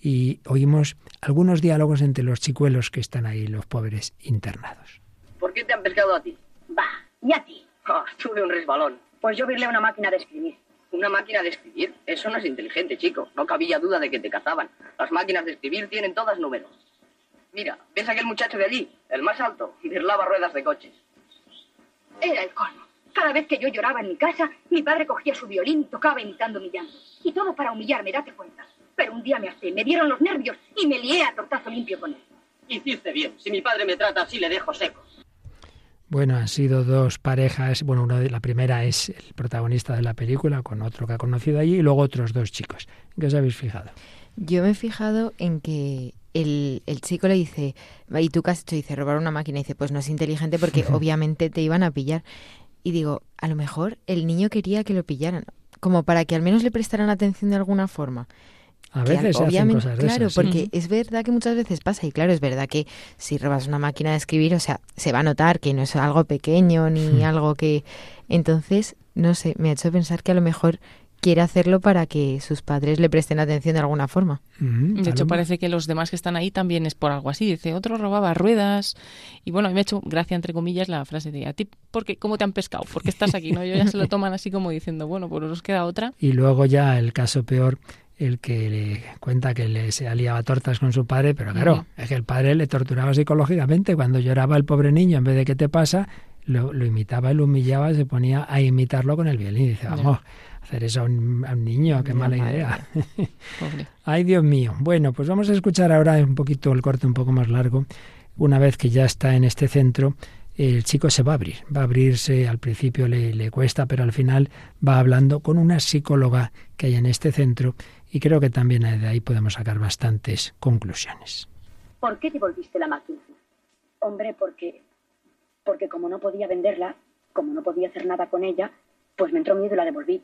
y oímos algunos diálogos entre los chicuelos que están ahí, los pobres internados. ¿Por qué te han pescado a ti? Va, ¿y a ti? Oh, tuve un resbalón. Pues yo virlé una máquina de escribir. ¿Una máquina de escribir? Eso no es inteligente, chico. No cabía duda de que te cazaban. Las máquinas de escribir tienen todas números. Mira, ¿ves aquel muchacho de allí? El más alto. Virlaba ruedas de coches. Era el colmo. Cada vez que yo lloraba en mi casa, mi padre cogía su violín y tocaba imitando mi llanto. Y todo para humillarme, date cuenta. Pero un día me harté, me dieron los nervios y me lié a tortazo limpio con él. Hiciste bien. Si mi padre me trata así, le dejo seco. Bueno, han sido dos parejas. Bueno, una de, la primera es el protagonista de la película, con otro que ha conocido allí, y luego otros dos chicos. ¿En qué os habéis fijado? Yo me he fijado en que el, el chico le dice, ¿y tú qué has hecho? Dice, robar una máquina. Y dice, pues no es inteligente porque obviamente te iban a pillar. Y digo, a lo mejor el niño quería que lo pillaran, como para que al menos le prestaran atención de alguna forma. A veces se hacen cosas de claro, esas, sí. porque es verdad que muchas veces pasa y claro, es verdad que si robas una máquina de escribir, o sea, se va a notar que no es algo pequeño ni Hmm. algo que entonces, no sé, me ha hecho pensar que a lo mejor quiere hacerlo para que sus padres le presten atención de alguna forma. Mm, De hecho, parece que los demás que están ahí también es por algo así. Dice, otro robaba ruedas. Y bueno, a mí me ha hecho gracia, entre comillas, la frase de, ¿a ti por qué, cómo te han pescado? ¿Por qué estás aquí? ¿No? Ellos ya se lo toman así como diciendo, bueno, pues nos queda otra. Y luego ya el caso peor, el que le cuenta que le se aliaba tortas con su padre, pero claro, es que el padre le torturaba psicológicamente. Cuando lloraba el pobre niño, en vez de ¿qué te pasa? Lo, lo imitaba, lo humillaba, se ponía a imitarlo con el violín. Y dice, vamos, hacer eso a un, a un niño, qué mala madre idea. Pobre. Ay, Dios mío. Bueno, pues vamos a escuchar ahora un poquito el corte un poco más largo. Una vez que ya está en este centro, el chico se va a abrir. Va a abrirse, al principio le, le cuesta, pero al final va hablando con una psicóloga que hay en este centro y creo que también de ahí podemos sacar bastantes conclusiones. ¿Por qué devolviste la máquina? Hombre, porque. Porque como no podía venderla, como no podía hacer nada con ella, pues me entró miedo y la devolví.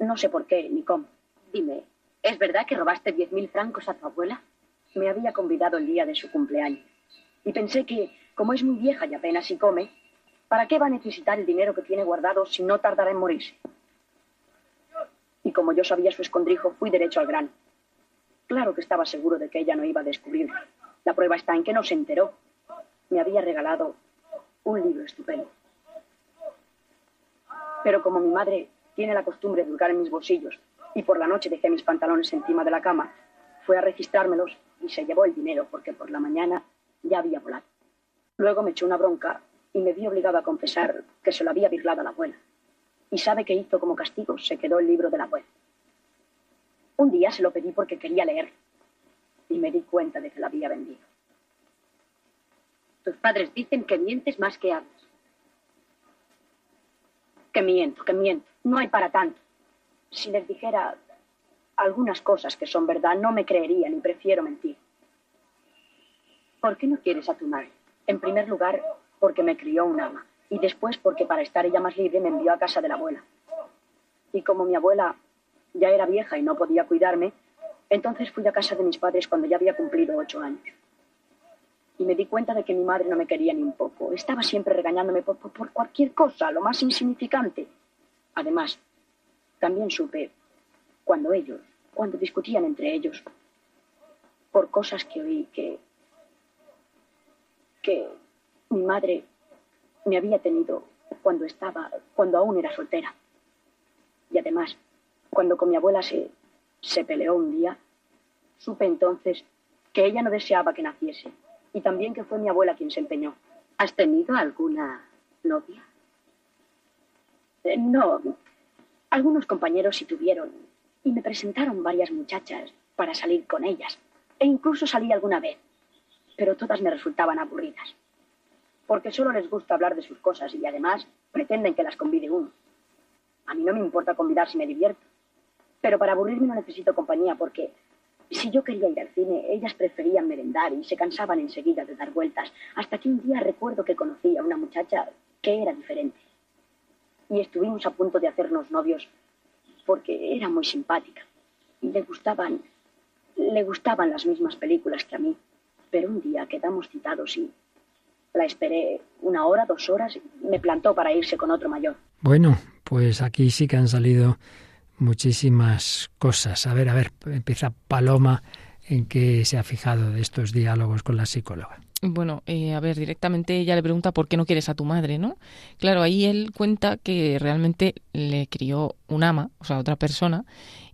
No sé por qué ni cómo. Dime, ¿es verdad que robaste diez francos a tu abuela? Me había convidado el día de su cumpleaños. Y pensé que, como es muy vieja y apenas si come, ¿para qué va a necesitar el dinero que tiene guardado si no tardará en morirse? Y como yo sabía su escondrijo, fui derecho al grano. Claro que estaba seguro de que ella no iba a descubrirlo. La prueba está en que no se enteró. Me había regalado un libro estupendo. Pero como mi madre tiene la costumbre de hurgar en mis bolsillos y por la noche dejé mis pantalones encima de la cama, fue a registrármelos y se llevó el dinero porque por la mañana ya había volado. Luego me echó una bronca y me vi obligado a confesar que se lo había birlado a la abuela. ¿Y sabe qué hizo como castigo? Se quedó el libro de la abuela. Un día se lo pedí porque quería leer y me di cuenta de que lo había vendido. Tus padres dicen que mientes más que hablas. Que miento, que miento. No hay para tanto. Si les dijera algunas cosas que son verdad, no me creerían y prefiero mentir. ¿Por qué no quieres a tu madre? En primer lugar, porque me crió un ama. Y después, porque para estar ella más libre me envió a casa de la abuela. Y como mi abuela ya era vieja y no podía cuidarme, entonces fui a casa de mis padres cuando ya había cumplido ocho años. Y me di cuenta de que mi madre no me quería ni un poco. Estaba siempre regañándome por, por- cualquier cosa, lo más insignificante. Además, también supe cuando ellos, cuando discutían entre ellos, por cosas que oí que, que mi madre me había tenido cuando estaba, cuando aún era soltera. Y además, cuando con mi abuela se, se peleó un día, supe entonces que ella no deseaba que naciese y también que fue mi abuela quien se empeñó. ¿Has tenido alguna novia? Eh, no, algunos compañeros sí tuvieron y me presentaron varias muchachas para salir con ellas e incluso salí alguna vez, pero todas me resultaban aburridas porque solo les gusta hablar de sus cosas y además pretenden que las convide uno. A mí no me importa convidar si me divierto, pero para aburrirme no necesito compañía porque si yo quería ir al cine, ellas preferían merendar y se cansaban enseguida de dar vueltas, hasta que un día recuerdo que conocí a una muchacha que era diferente. Y estuvimos a punto de hacernos novios porque era muy simpática. le gustaban, le gustaban las mismas películas que a mí. Pero un día quedamos citados y la esperé una hora, dos horas, me plantó para irse con otro mayor. Bueno, pues aquí sí que han salido muchísimas cosas. A ver, a ver, empieza Paloma en qué se ha fijado de estos diálogos con la psicóloga. Bueno, eh, a ver, directamente ella le pregunta por qué no quieres a tu madre, ¿no? Claro, ahí él cuenta que realmente le crió un ama, o sea, otra persona,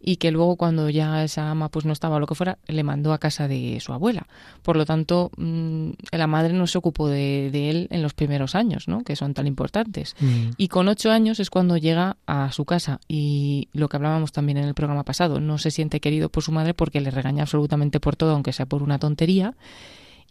y que luego cuando ya esa ama pues no estaba o lo que fuera, le mandó a casa de su abuela. Por lo tanto, mm, la madre no se ocupó de, él en los primeros años, ¿no? Que son tan importantes. Mm. Y con ocho años es cuando llega a su casa y lo que hablábamos también en el programa pasado, no se siente querido por su madre porque le regaña absolutamente por todo, aunque sea por una tontería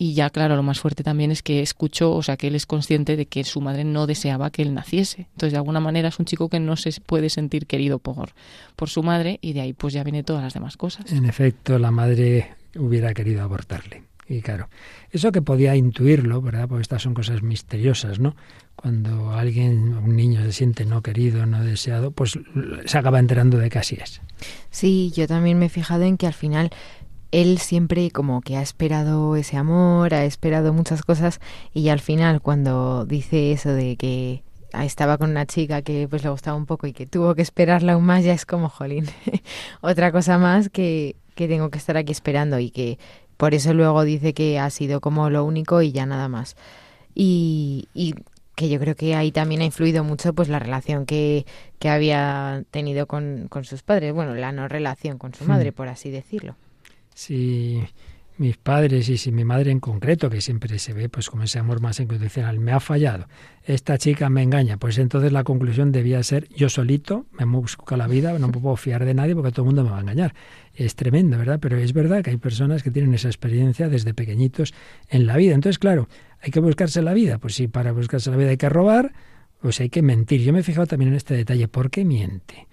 y ya, claro, lo más fuerte también es que escuchó, o sea, que él es consciente de que su madre no deseaba que él naciese. Entonces, de alguna manera es un chico que no se puede sentir querido por, por su madre y de ahí pues ya viene todas las demás cosas. En efecto, la madre hubiera querido abortarle. Y claro, eso que podía intuirlo, ¿verdad? Porque estas son cosas misteriosas, ¿no? Cuando alguien, un niño se siente no querido, no deseado, pues se acaba enterando de que así es. Sí, yo también me he fijado en que al final él siempre como que ha esperado ese amor, ha esperado muchas cosas y al final cuando dice eso de que estaba con una chica que pues le gustaba un poco y que tuvo que esperarla aún más, ya es como, jolín, otra cosa más que, que tengo que estar aquí esperando y que por eso luego dice que ha sido como lo único y ya nada más. Y, y que yo creo que ahí también ha influido mucho pues la relación que, que había tenido con, con sus padres, bueno, la no relación con su madre, hmm. por así decirlo si mis padres y si mi madre en concreto, que siempre se ve pues como ese amor más incondicional, me ha fallado, esta chica me engaña, pues entonces la conclusión debía ser yo solito, me busco la vida, no puedo fiar de nadie porque todo el mundo me va a engañar. Es tremendo, ¿verdad? Pero es verdad que hay personas que tienen esa experiencia desde pequeñitos en la vida. Entonces, claro, hay que buscarse la vida. Pues si para buscarse la vida hay que robar, pues hay que mentir. Yo me he fijado también en este detalle. ¿Por qué miente?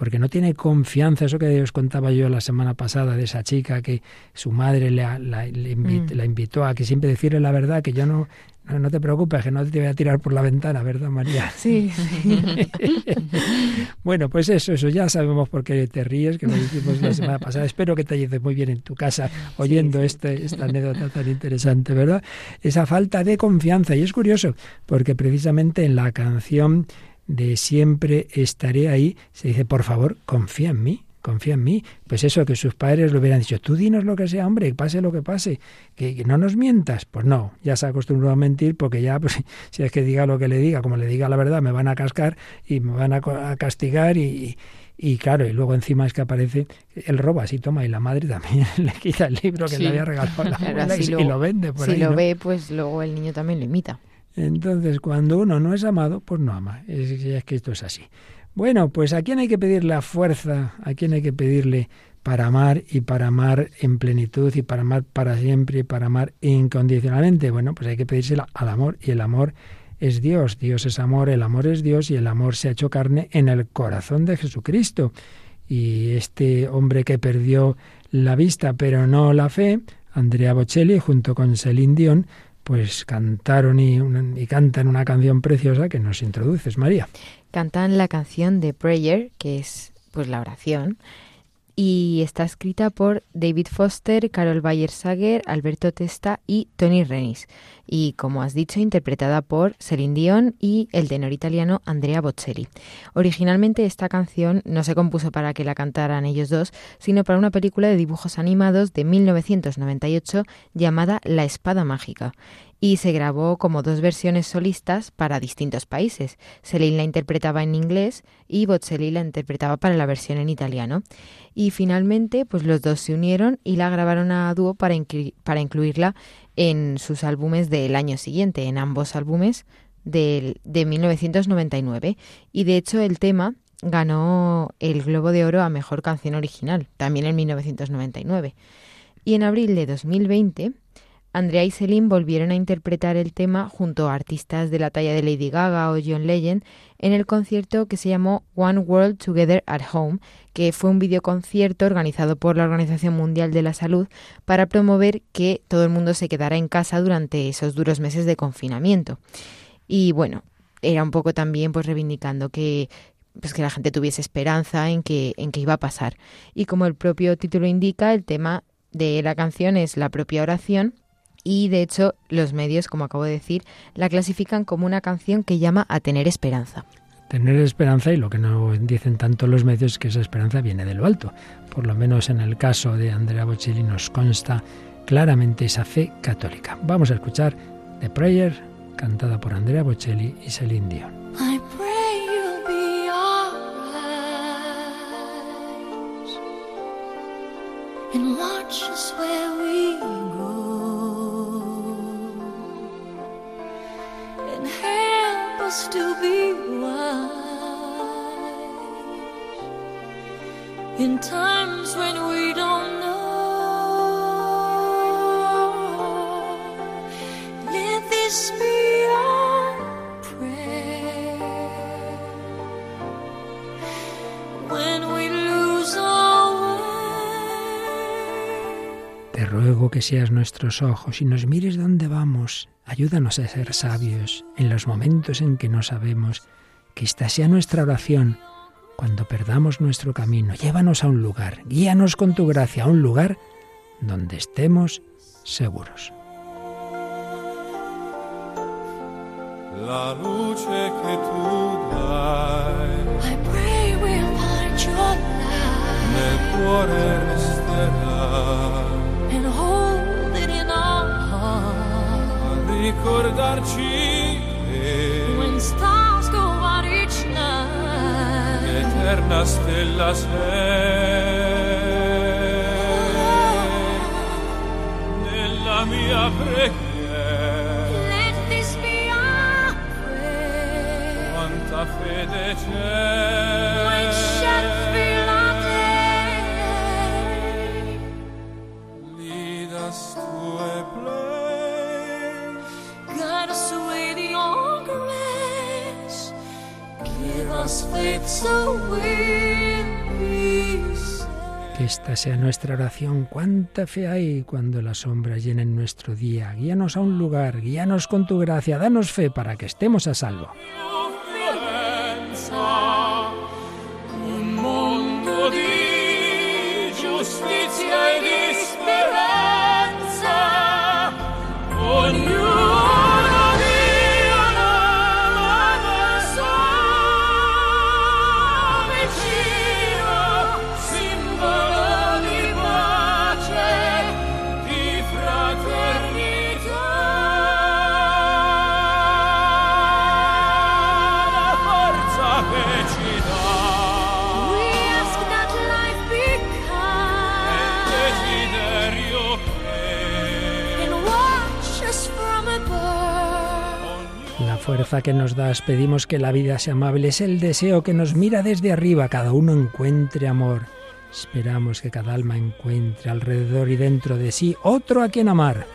Porque no tiene confianza, eso que os contaba yo la semana pasada de esa chica que su madre le, mm. la, invitó a que siempre decirle la verdad, que yo no, no, te preocupes, que no te voy a tirar por la ventana, ¿verdad, María? Sí. bueno, pues eso, eso ya sabemos por qué te ríes, que lo dijimos la semana pasada. Espero que te ayude muy bien en tu casa oyendo este, esta anécdota tan interesante, ¿verdad? Esa falta de confianza. Y es curioso, porque precisamente en la canción de siempre estaré ahí, se dice, por favor, confía en mí, confía en mí. Pues eso, que sus padres lo hubieran dicho, tú dinos lo que sea, hombre, pase lo que pase, que, no nos mientas. Pues no, ya se ha acostumbrado a mentir porque ya, pues, si es que diga lo que le diga, como le diga la verdad, me van a cascar y me van a, castigar y, y claro, y luego encima es que aparece, él roba, así toma, y la madre también le quita el libro que le había regalado la abuela y, lo, vende por si ahí. Si lo ve, pues luego el niño también lo imita. Entonces, cuando uno no es amado, pues no ama. Es, que esto es así. Bueno, pues a quién hay que pedirle la fuerza, a quién hay que pedirle para amar y para amar en plenitud y para amar para siempre y para amar incondicionalmente. Bueno, pues hay que pedírsela al amor y el amor es Dios. Dios es amor, el amor es Dios y el amor se ha hecho carne en el corazón de Jesucristo. Y este hombre que perdió la vista pero no la fe, Andrea Bocelli, junto con Celine Dion, pues cantaron y, cantan una canción preciosa que nos introduces, María. Cantan la canción de Prayer, que es pues la oración, y está escrita por David Foster, Carol Bayer-Sager, Alberto Testa y Tony Renis. Y como has dicho, interpretada por Celine Dion y el tenor italiano Andrea Bocelli. Originalmente esta canción no se compuso para que la cantaran ellos dos, sino para una película de dibujos animados de 1998 llamada La Espada Mágica y se grabó como dos versiones solistas para distintos países. Celine la interpretaba en inglés y Bocelli la interpretaba para la versión en italiano. Y finalmente, pues los dos se unieron y la grabaron a dúo para, para incluirla en sus álbumes del año siguiente, en ambos álbumes de, de 1999. Y de hecho el tema ganó el Globo de Oro a Mejor Canción Original, también en 1999. Y en abril de 2020 Andrea y Celine volvieron a interpretar el tema junto a artistas de la talla de Lady Gaga o John Legend en el concierto que se llamó One World Together at Home, que fue un videoconcierto organizado por la Organización Mundial de la Salud para promover que todo el mundo se quedara en casa durante esos duros meses de confinamiento. Y bueno, era un poco también pues reivindicando que pues que la gente tuviese esperanza en que, en que iba a pasar. Y como el propio título indica, el tema de la canción es la propia oración y de hecho los medios, como acabo de decir, la clasifican como una canción que llama a tener esperanza. Tener esperanza y lo que no dicen tanto los medios es que esa esperanza viene de lo alto. Por lo menos en el caso de Andrea Bocelli nos consta claramente esa fe católica. Vamos a escuchar The Prayer cantada por Andrea Bocelli y Celine Dion. and watch us where we us to be wise in times when we don't know. Let this be our prayer when we lose Te ruego que seas nuestros ojos y nos mires dónde vamos. Ayúdanos a ser sabios en los momentos en que no sabemos. Que esta sea nuestra oración. Cuando perdamos nuestro camino, llévanos a un lugar, guíanos con tu gracia a un lugar donde estemos seguros. La luce que tú dai I pray we'll find your light nel cuore resterà ricordarci che When stars go out each night, eterna stella sei nella mia preghiera. Let this be our prayer. quanta fede When sea nuestra oración. Cuánta fe hay cuando las sombras llenen nuestro día. Guíanos a un lugar, guíanos con tu gracia, danos fe para que estemos a salvo. Fuerza que nos das, pedimos que la vida sea amable, es el deseo que nos mira desde arriba, cada uno encuentre amor. Esperamos que cada alma encuentre alrededor y dentro de sí otro a quien amar.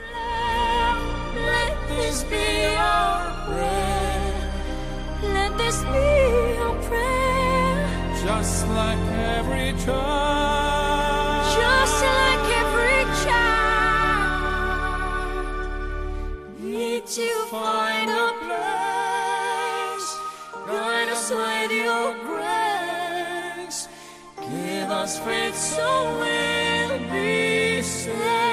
Let this with your grace. Give us faith so we'll be saved.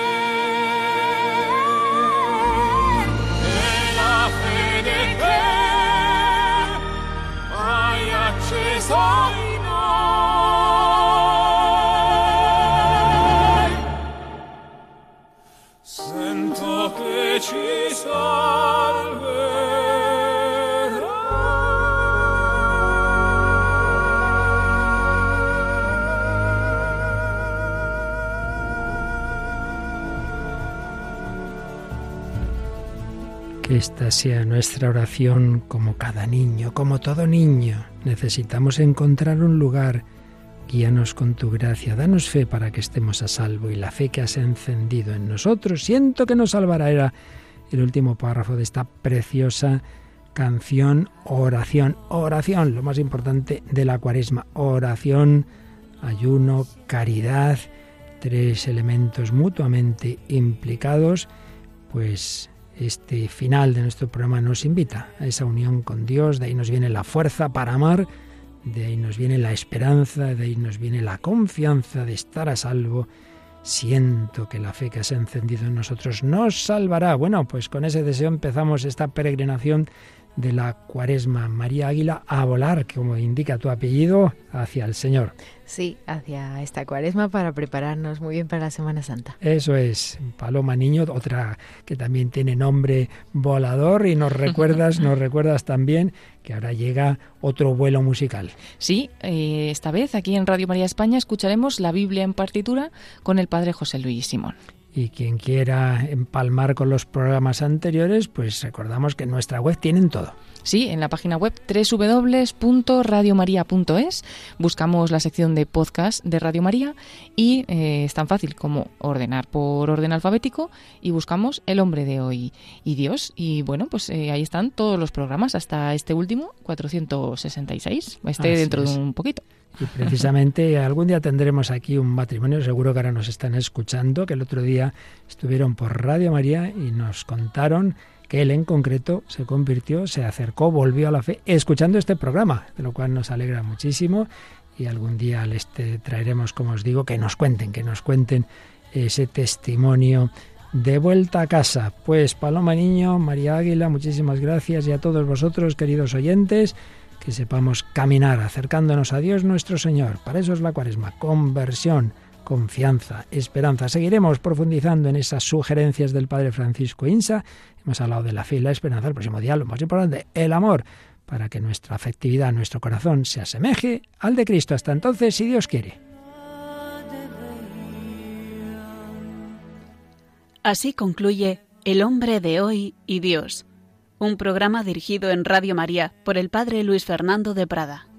Esta sea nuestra oración como cada niño, como todo niño. Necesitamos encontrar un lugar. Guíanos con tu gracia, danos fe para que estemos a salvo y la fe que has encendido en nosotros, siento que nos salvará. Era el último párrafo de esta preciosa canción, oración, oración, lo más importante de la cuaresma, oración, ayuno, caridad, tres elementos mutuamente implicados, pues este final de nuestro programa nos invita a esa unión con Dios, de ahí nos viene la fuerza para amar, de ahí nos viene la esperanza, de ahí nos viene la confianza de estar a salvo. Siento que la fe que se ha encendido en nosotros nos salvará. Bueno, pues con ese deseo empezamos esta peregrinación de la cuaresma María Águila a volar, como indica tu apellido, hacia el Señor. Sí, hacia esta cuaresma para prepararnos muy bien para la Semana Santa. Eso es, Paloma Niño, otra que también tiene nombre volador y nos recuerdas, nos recuerdas también que ahora llega otro vuelo musical. Sí, eh, esta vez aquí en Radio María España escucharemos la Biblia en partitura con el Padre José Luis Simón. Y quien quiera empalmar con los programas anteriores, pues recordamos que en nuestra web tienen todo. Sí, en la página web www.radiomaria.es buscamos la sección de podcast de Radio María y eh, es tan fácil como ordenar por orden alfabético y buscamos El hombre de hoy y Dios. Y bueno, pues eh, ahí están todos los programas hasta este último, 466, este Así dentro es. de un poquito. Y precisamente algún día tendremos aquí un matrimonio, seguro que ahora nos están escuchando, que el otro día estuvieron por Radio María y nos contaron que él en concreto se convirtió, se acercó, volvió a la fe, escuchando este programa, de lo cual nos alegra muchísimo y algún día les te- traeremos, como os digo, que nos cuenten, que nos cuenten ese testimonio de vuelta a casa. Pues Paloma Niño, María Águila, muchísimas gracias y a todos vosotros, queridos oyentes, que sepamos caminar acercándonos a Dios nuestro Señor. Para eso es la cuaresma, conversión, confianza, esperanza. Seguiremos profundizando en esas sugerencias del Padre Francisco Insa. Hemos hablado de la fe la esperanza. El próximo día, lo más importante, el amor, para que nuestra afectividad, nuestro corazón se asemeje al de Cristo. Hasta entonces, si Dios quiere. Así concluye El hombre de hoy y Dios, un programa dirigido en Radio María por el Padre Luis Fernando de Prada.